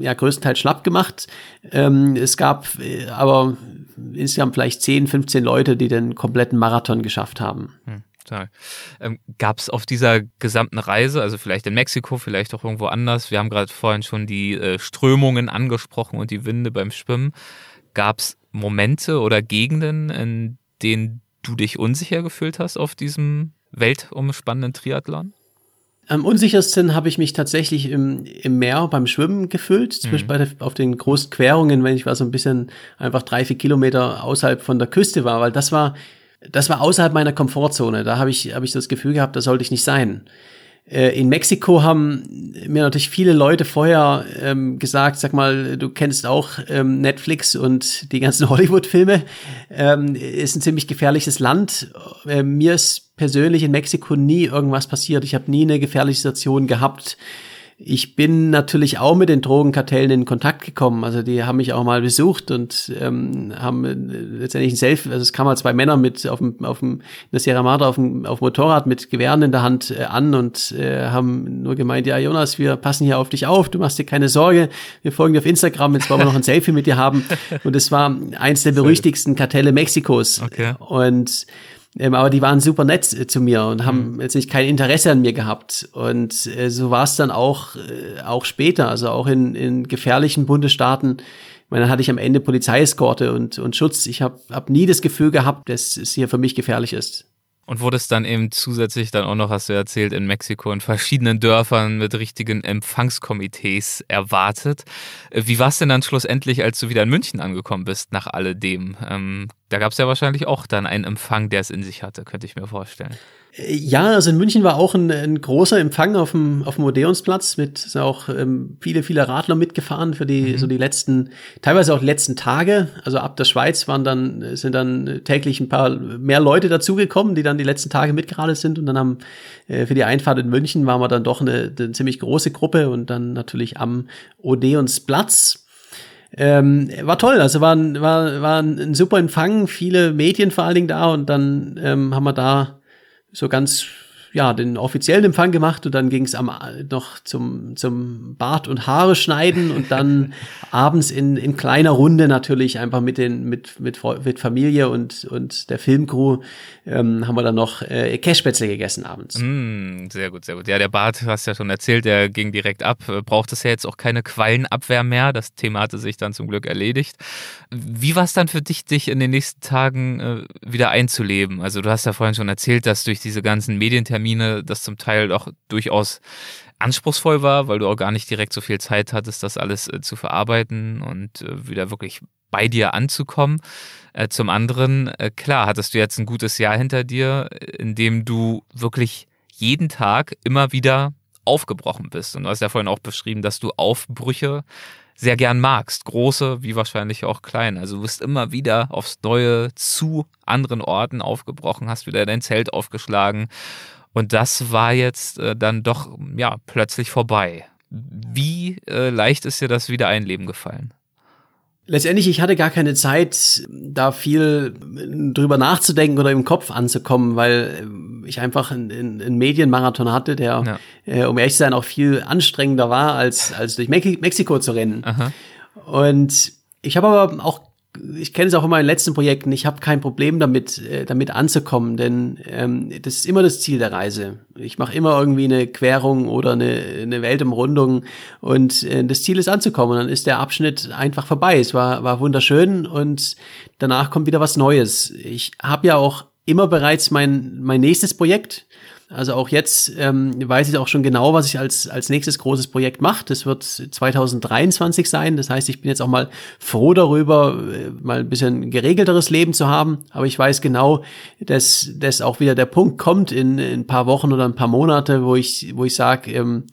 Speaker 1: ja größtenteils schlapp gemacht. Ähm, es gab äh, aber insgesamt vielleicht 10, 15 Leute, die den kompletten Marathon geschafft haben. Mhm
Speaker 2: total. Ähm, Gab es auf dieser gesamten Reise, also vielleicht in Mexiko, vielleicht auch irgendwo anders, wir haben gerade vorhin schon die äh, Strömungen angesprochen und die Winde beim Schwimmen, gab es Momente oder Gegenden, in denen du dich unsicher gefühlt hast auf diesem weltumspannenden Triathlon?
Speaker 1: Am unsichersten habe ich mich tatsächlich im, im Meer beim Schwimmen gefühlt, zum mhm. Beispiel auf den großen Querungen, wenn ich war so ein bisschen einfach drei, vier Kilometer außerhalb von der Küste war, weil das war das war außerhalb meiner Komfortzone. Da habe ich, hab ich das Gefühl gehabt, da sollte ich nicht sein. Äh, in Mexiko haben mir natürlich viele Leute vorher ähm, gesagt, sag mal, du kennst auch ähm, Netflix und die ganzen <laughs> Hollywood-Filme. Ähm, ist ein ziemlich gefährliches Land. Äh, mir ist persönlich in Mexiko nie irgendwas passiert. Ich habe nie eine gefährliche Situation gehabt. Ich bin natürlich auch mit den Drogenkartellen in Kontakt gekommen. Also die haben mich auch mal besucht und ähm, haben äh, letztendlich ein Selfie, also es kamen halt zwei Männer mit auf dem, auf dem, in der Sierra Madre auf dem, auf dem Motorrad mit Gewehren in der Hand äh, an und äh, haben nur gemeint, ja Jonas, wir passen hier auf dich auf, du machst dir keine Sorge, wir folgen dir auf Instagram, jetzt wollen wir noch ein Selfie mit dir haben. Und es war eins der berüchtigsten Kartelle Mexikos. Okay. Und ähm, aber die waren super nett äh, zu mir und haben mhm. jetzt nicht kein Interesse an mir gehabt. Und äh, so war es dann auch, äh, auch später, also auch in, in gefährlichen Bundesstaaten. Ich meine, dann hatte ich am Ende Polizeieskorte und, und Schutz. Ich habe hab nie das Gefühl gehabt, dass es hier für mich gefährlich ist.
Speaker 2: Und wurde es dann eben zusätzlich dann auch noch, hast du erzählt, in Mexiko in verschiedenen Dörfern mit richtigen Empfangskomitees erwartet. Äh, wie war es denn dann schlussendlich, als du wieder in München angekommen bist, nach alledem? Ähm, da gab es ja wahrscheinlich auch dann einen Empfang, der es in sich hatte, könnte ich mir vorstellen.
Speaker 1: Ja, also in München war auch ein, ein großer Empfang auf dem, auf dem Odeonsplatz mit sind auch ähm, viele, viele Radler mitgefahren für die, mhm. so die letzten, teilweise auch die letzten Tage. Also ab der Schweiz waren dann, sind dann täglich ein paar mehr Leute dazugekommen, die dann die letzten Tage mitgeradelt sind und dann haben äh, für die Einfahrt in München waren wir dann doch eine, eine ziemlich große Gruppe und dann natürlich am Odeonsplatz. Ähm, war toll, also war, war, war ein super Empfang, viele Medien vor allen Dingen da und dann ähm, haben wir da so ganz ja, den offiziellen Empfang gemacht und dann ging es am noch zum, zum Bart und Haare schneiden und dann <laughs> abends in, in kleiner Runde natürlich einfach mit den, mit, mit, mit Familie und, und der Filmcrew ähm, haben wir dann noch äh, Cashspätzle gegessen abends.
Speaker 2: Mm, sehr gut, sehr gut. Ja, der Bart, hast ja schon erzählt, der ging direkt ab. Braucht es ja jetzt auch keine Quallenabwehr mehr. Das Thema hatte sich dann zum Glück erledigt. Wie war es dann für dich, dich in den nächsten Tagen äh, wieder einzuleben? Also du hast ja vorhin schon erzählt, dass durch diese ganzen Medientermine Termine das zum Teil auch durchaus anspruchsvoll war, weil du auch gar nicht direkt so viel Zeit hattest, das alles äh, zu verarbeiten und äh, wieder wirklich bei dir anzukommen. Äh, zum anderen, äh, klar, hattest du jetzt ein gutes Jahr hinter dir, in dem du wirklich jeden Tag immer wieder aufgebrochen bist. Und du hast ja vorhin auch beschrieben, dass du Aufbrüche sehr gern magst. Große wie wahrscheinlich auch klein. Also du bist immer wieder aufs Neue zu anderen Orten aufgebrochen, hast wieder dein Zelt aufgeschlagen. Und das war jetzt äh, dann doch ja plötzlich vorbei. Wie äh, leicht ist dir das Wiedereinleben gefallen?
Speaker 1: Letztendlich, ich hatte gar keine Zeit, da viel drüber nachzudenken oder im Kopf anzukommen, weil ich einfach einen, einen Medienmarathon hatte, der, ja. äh, um ehrlich zu sein, auch viel anstrengender war, als, als durch Mexiko zu rennen. Aha. Und ich habe aber auch ich kenne es auch in meinen letzten Projekten, ich habe kein Problem damit, äh, damit anzukommen, denn ähm, das ist immer das Ziel der Reise. Ich mache immer irgendwie eine Querung oder eine, eine Weltumrundung und äh, das Ziel ist anzukommen. Dann ist der Abschnitt einfach vorbei. Es war, war wunderschön und danach kommt wieder was Neues. Ich habe ja auch immer bereits mein, mein nächstes Projekt. Also auch jetzt ähm, weiß ich auch schon genau, was ich als, als nächstes großes Projekt mache. Das wird 2023 sein. Das heißt, ich bin jetzt auch mal froh darüber, äh, mal ein bisschen geregelteres Leben zu haben. Aber ich weiß genau, dass, dass auch wieder der Punkt kommt in, in ein paar Wochen oder ein paar Monate, wo ich, wo ich sage, ähm,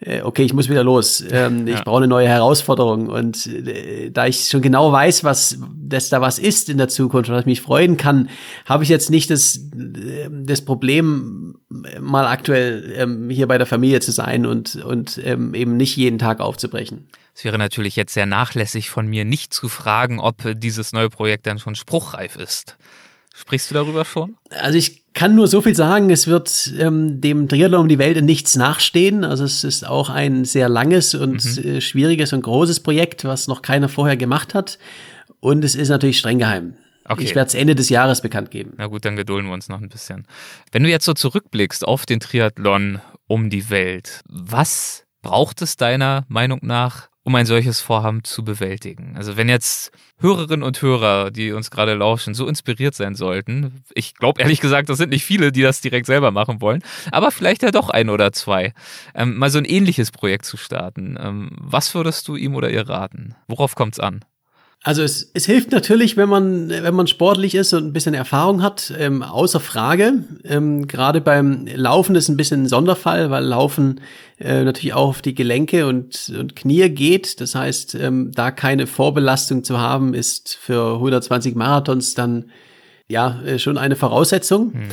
Speaker 1: äh, okay, ich muss wieder los. Ähm, ich ja. brauche eine neue Herausforderung. Und äh, da ich schon genau weiß, was, dass da was ist in der Zukunft, was mich freuen kann, habe ich jetzt nicht das, äh, das Problem, mal aktuell ähm, hier bei der Familie zu sein und, und ähm, eben nicht jeden Tag aufzubrechen.
Speaker 2: Es wäre natürlich jetzt sehr nachlässig von mir, nicht zu fragen, ob dieses neue Projekt dann schon spruchreif ist. Sprichst du darüber schon?
Speaker 1: Also ich kann nur so viel sagen, es wird ähm, dem Triathlon um die Welt in nichts nachstehen. Also es ist auch ein sehr langes und mhm. äh, schwieriges und großes Projekt, was noch keiner vorher gemacht hat. Und es ist natürlich streng geheim. Okay. Ich werde es Ende des Jahres bekannt geben.
Speaker 2: Na gut, dann gedulden wir uns noch ein bisschen. Wenn du jetzt so zurückblickst auf den Triathlon um die Welt, was braucht es deiner Meinung nach, um ein solches Vorhaben zu bewältigen. Also wenn jetzt Hörerinnen und Hörer, die uns gerade lauschen, so inspiriert sein sollten, ich glaube ehrlich gesagt, das sind nicht viele, die das direkt selber machen wollen, aber vielleicht ja doch ein oder zwei, ähm, mal so ein ähnliches Projekt zu starten. Ähm, was würdest du ihm oder ihr raten? Worauf kommt es an?
Speaker 1: Also es, es hilft natürlich, wenn man, wenn man sportlich ist und ein bisschen Erfahrung hat, ähm, außer Frage. Ähm, Gerade beim Laufen ist ein bisschen ein Sonderfall, weil Laufen äh, natürlich auch auf die Gelenke und, und Knie geht. Das heißt, ähm, da keine Vorbelastung zu haben, ist für 120 Marathons dann ja äh, schon eine Voraussetzung. Mhm.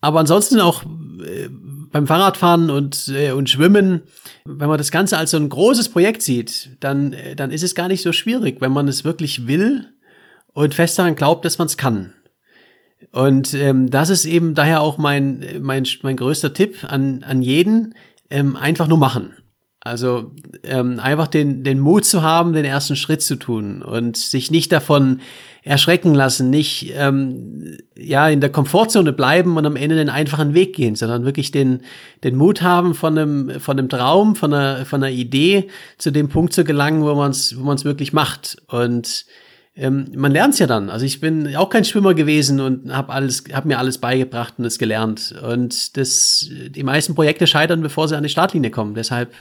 Speaker 1: Aber ansonsten auch äh, beim Fahrradfahren und, äh, und Schwimmen, wenn man das Ganze als so ein großes Projekt sieht, dann, äh, dann ist es gar nicht so schwierig, wenn man es wirklich will und fest daran glaubt, dass man es kann. Und ähm, das ist eben daher auch mein, mein, mein größter Tipp an, an jeden, ähm, einfach nur machen. Also ähm, einfach den, den Mut zu haben, den ersten Schritt zu tun und sich nicht davon erschrecken lassen, nicht ähm, ja in der Komfortzone bleiben und am Ende den einfachen Weg gehen, sondern wirklich den, den Mut haben, von einem, von einem Traum, von einer, von einer Idee zu dem Punkt zu gelangen, wo man es wo man's wirklich macht. Und ähm, man lernt es ja dann. Also ich bin auch kein Schwimmer gewesen und habe alles, habe mir alles beigebracht und es gelernt. Und das, die meisten Projekte scheitern, bevor sie an die Startlinie kommen. Deshalb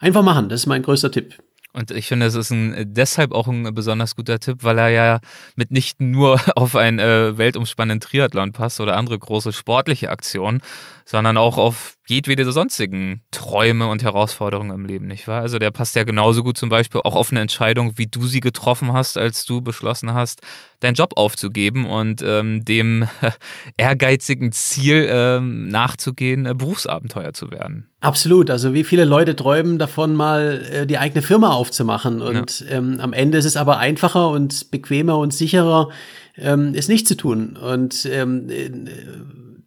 Speaker 1: Einfach machen, das ist mein größter Tipp.
Speaker 2: Und ich finde, es ist ein, deshalb auch ein besonders guter Tipp, weil er ja mitnichten nur <laughs> auf einen äh, weltumspannenden Triathlon passt oder andere große sportliche Aktionen, sondern auch auf jedwede sonstigen Träume und Herausforderungen im Leben, nicht wahr? Also der passt ja genauso gut zum Beispiel auch auf eine Entscheidung, wie du sie getroffen hast, als du beschlossen hast, deinen Job aufzugeben und ähm, dem <laughs> ehrgeizigen Ziel ähm, nachzugehen, äh, Berufsabenteuer zu werden.
Speaker 1: Absolut. Also wie viele Leute träumen davon, mal äh, die eigene Firma aufzumachen. Und ja. ähm, am Ende ist es aber einfacher und bequemer und sicherer, ähm, es nicht zu tun. Und ähm, äh,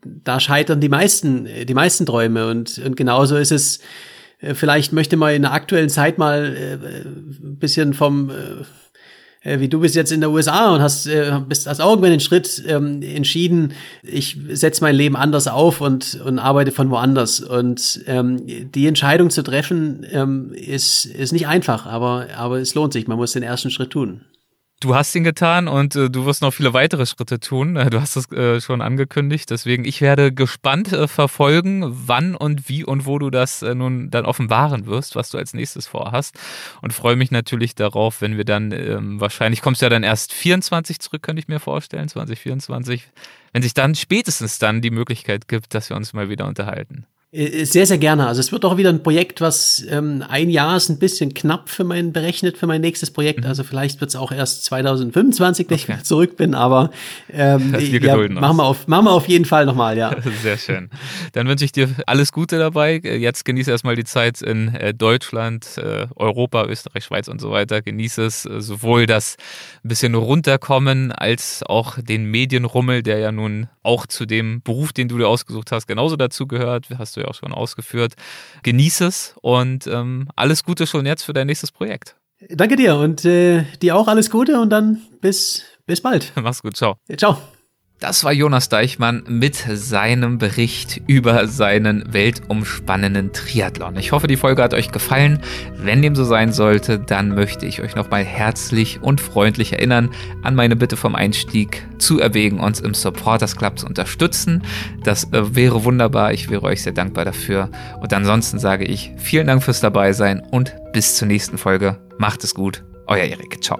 Speaker 1: da scheitern die meisten, die meisten Träume. Und, und genauso ist es, äh, vielleicht möchte man in der aktuellen Zeit mal äh, ein bisschen vom, äh, äh, wie du bist jetzt in der USA und hast, äh, bist als irgendwann den Schritt ähm, entschieden, ich setze mein Leben anders auf und, und arbeite von woanders. Und ähm, die Entscheidung zu treffen, ähm, ist, ist nicht einfach, aber, aber es lohnt sich. Man muss den ersten Schritt tun.
Speaker 2: Du hast ihn getan und äh, du wirst noch viele weitere Schritte tun. Äh, du hast es äh, schon angekündigt. Deswegen, ich werde gespannt äh, verfolgen, wann und wie und wo du das äh, nun dann offenbaren wirst, was du als nächstes vorhast. Und freue mich natürlich darauf, wenn wir dann, ähm, wahrscheinlich kommst ja dann erst 24 zurück, könnte ich mir vorstellen, 2024. Wenn sich dann spätestens dann die Möglichkeit gibt, dass wir uns mal wieder unterhalten.
Speaker 1: Äh, sehr, sehr gerne. Also es wird auch wieder ein Projekt, was ähm, ein Jahr ist ein bisschen knapp für mein berechnet für mein nächstes Projekt. Mhm. Also vielleicht wird es auch erst 2025, wenn okay. ich zurück bin, aber ähm, <laughs> ja, machen, wir auf, machen wir auf jeden Fall nochmal, ja. <laughs>
Speaker 2: Sehr schön. Dann wünsche ich dir alles Gute dabei. Jetzt genieße erstmal die Zeit in äh, Deutschland, äh, Europa, Österreich, Schweiz und so weiter. Genieße es sowohl das ein bisschen runterkommen als auch den Medienrummel, der ja nun auch zu dem Beruf, den du dir ausgesucht hast, genauso dazu gehört. Hast du ja auch schon ausgeführt. Genieße es und ähm, alles Gute schon jetzt für dein nächstes Projekt.
Speaker 1: Danke dir und äh, dir auch alles Gute und dann bis, bis bald. <laughs>
Speaker 2: Mach's gut, ciao.
Speaker 1: Ciao.
Speaker 2: Das war Jonas Deichmann mit seinem Bericht über seinen weltumspannenden Triathlon. Ich hoffe, die Folge hat euch gefallen. Wenn dem so sein sollte, dann möchte ich euch nochmal herzlich und freundlich erinnern an meine Bitte vom Einstieg zu erwägen, uns im Supporters Club zu unterstützen. Das äh, wäre wunderbar. Ich wäre euch sehr dankbar dafür. Und ansonsten sage ich vielen Dank fürs Dabeisein und bis zur nächsten Folge. Macht es gut. Euer Erik. Ciao.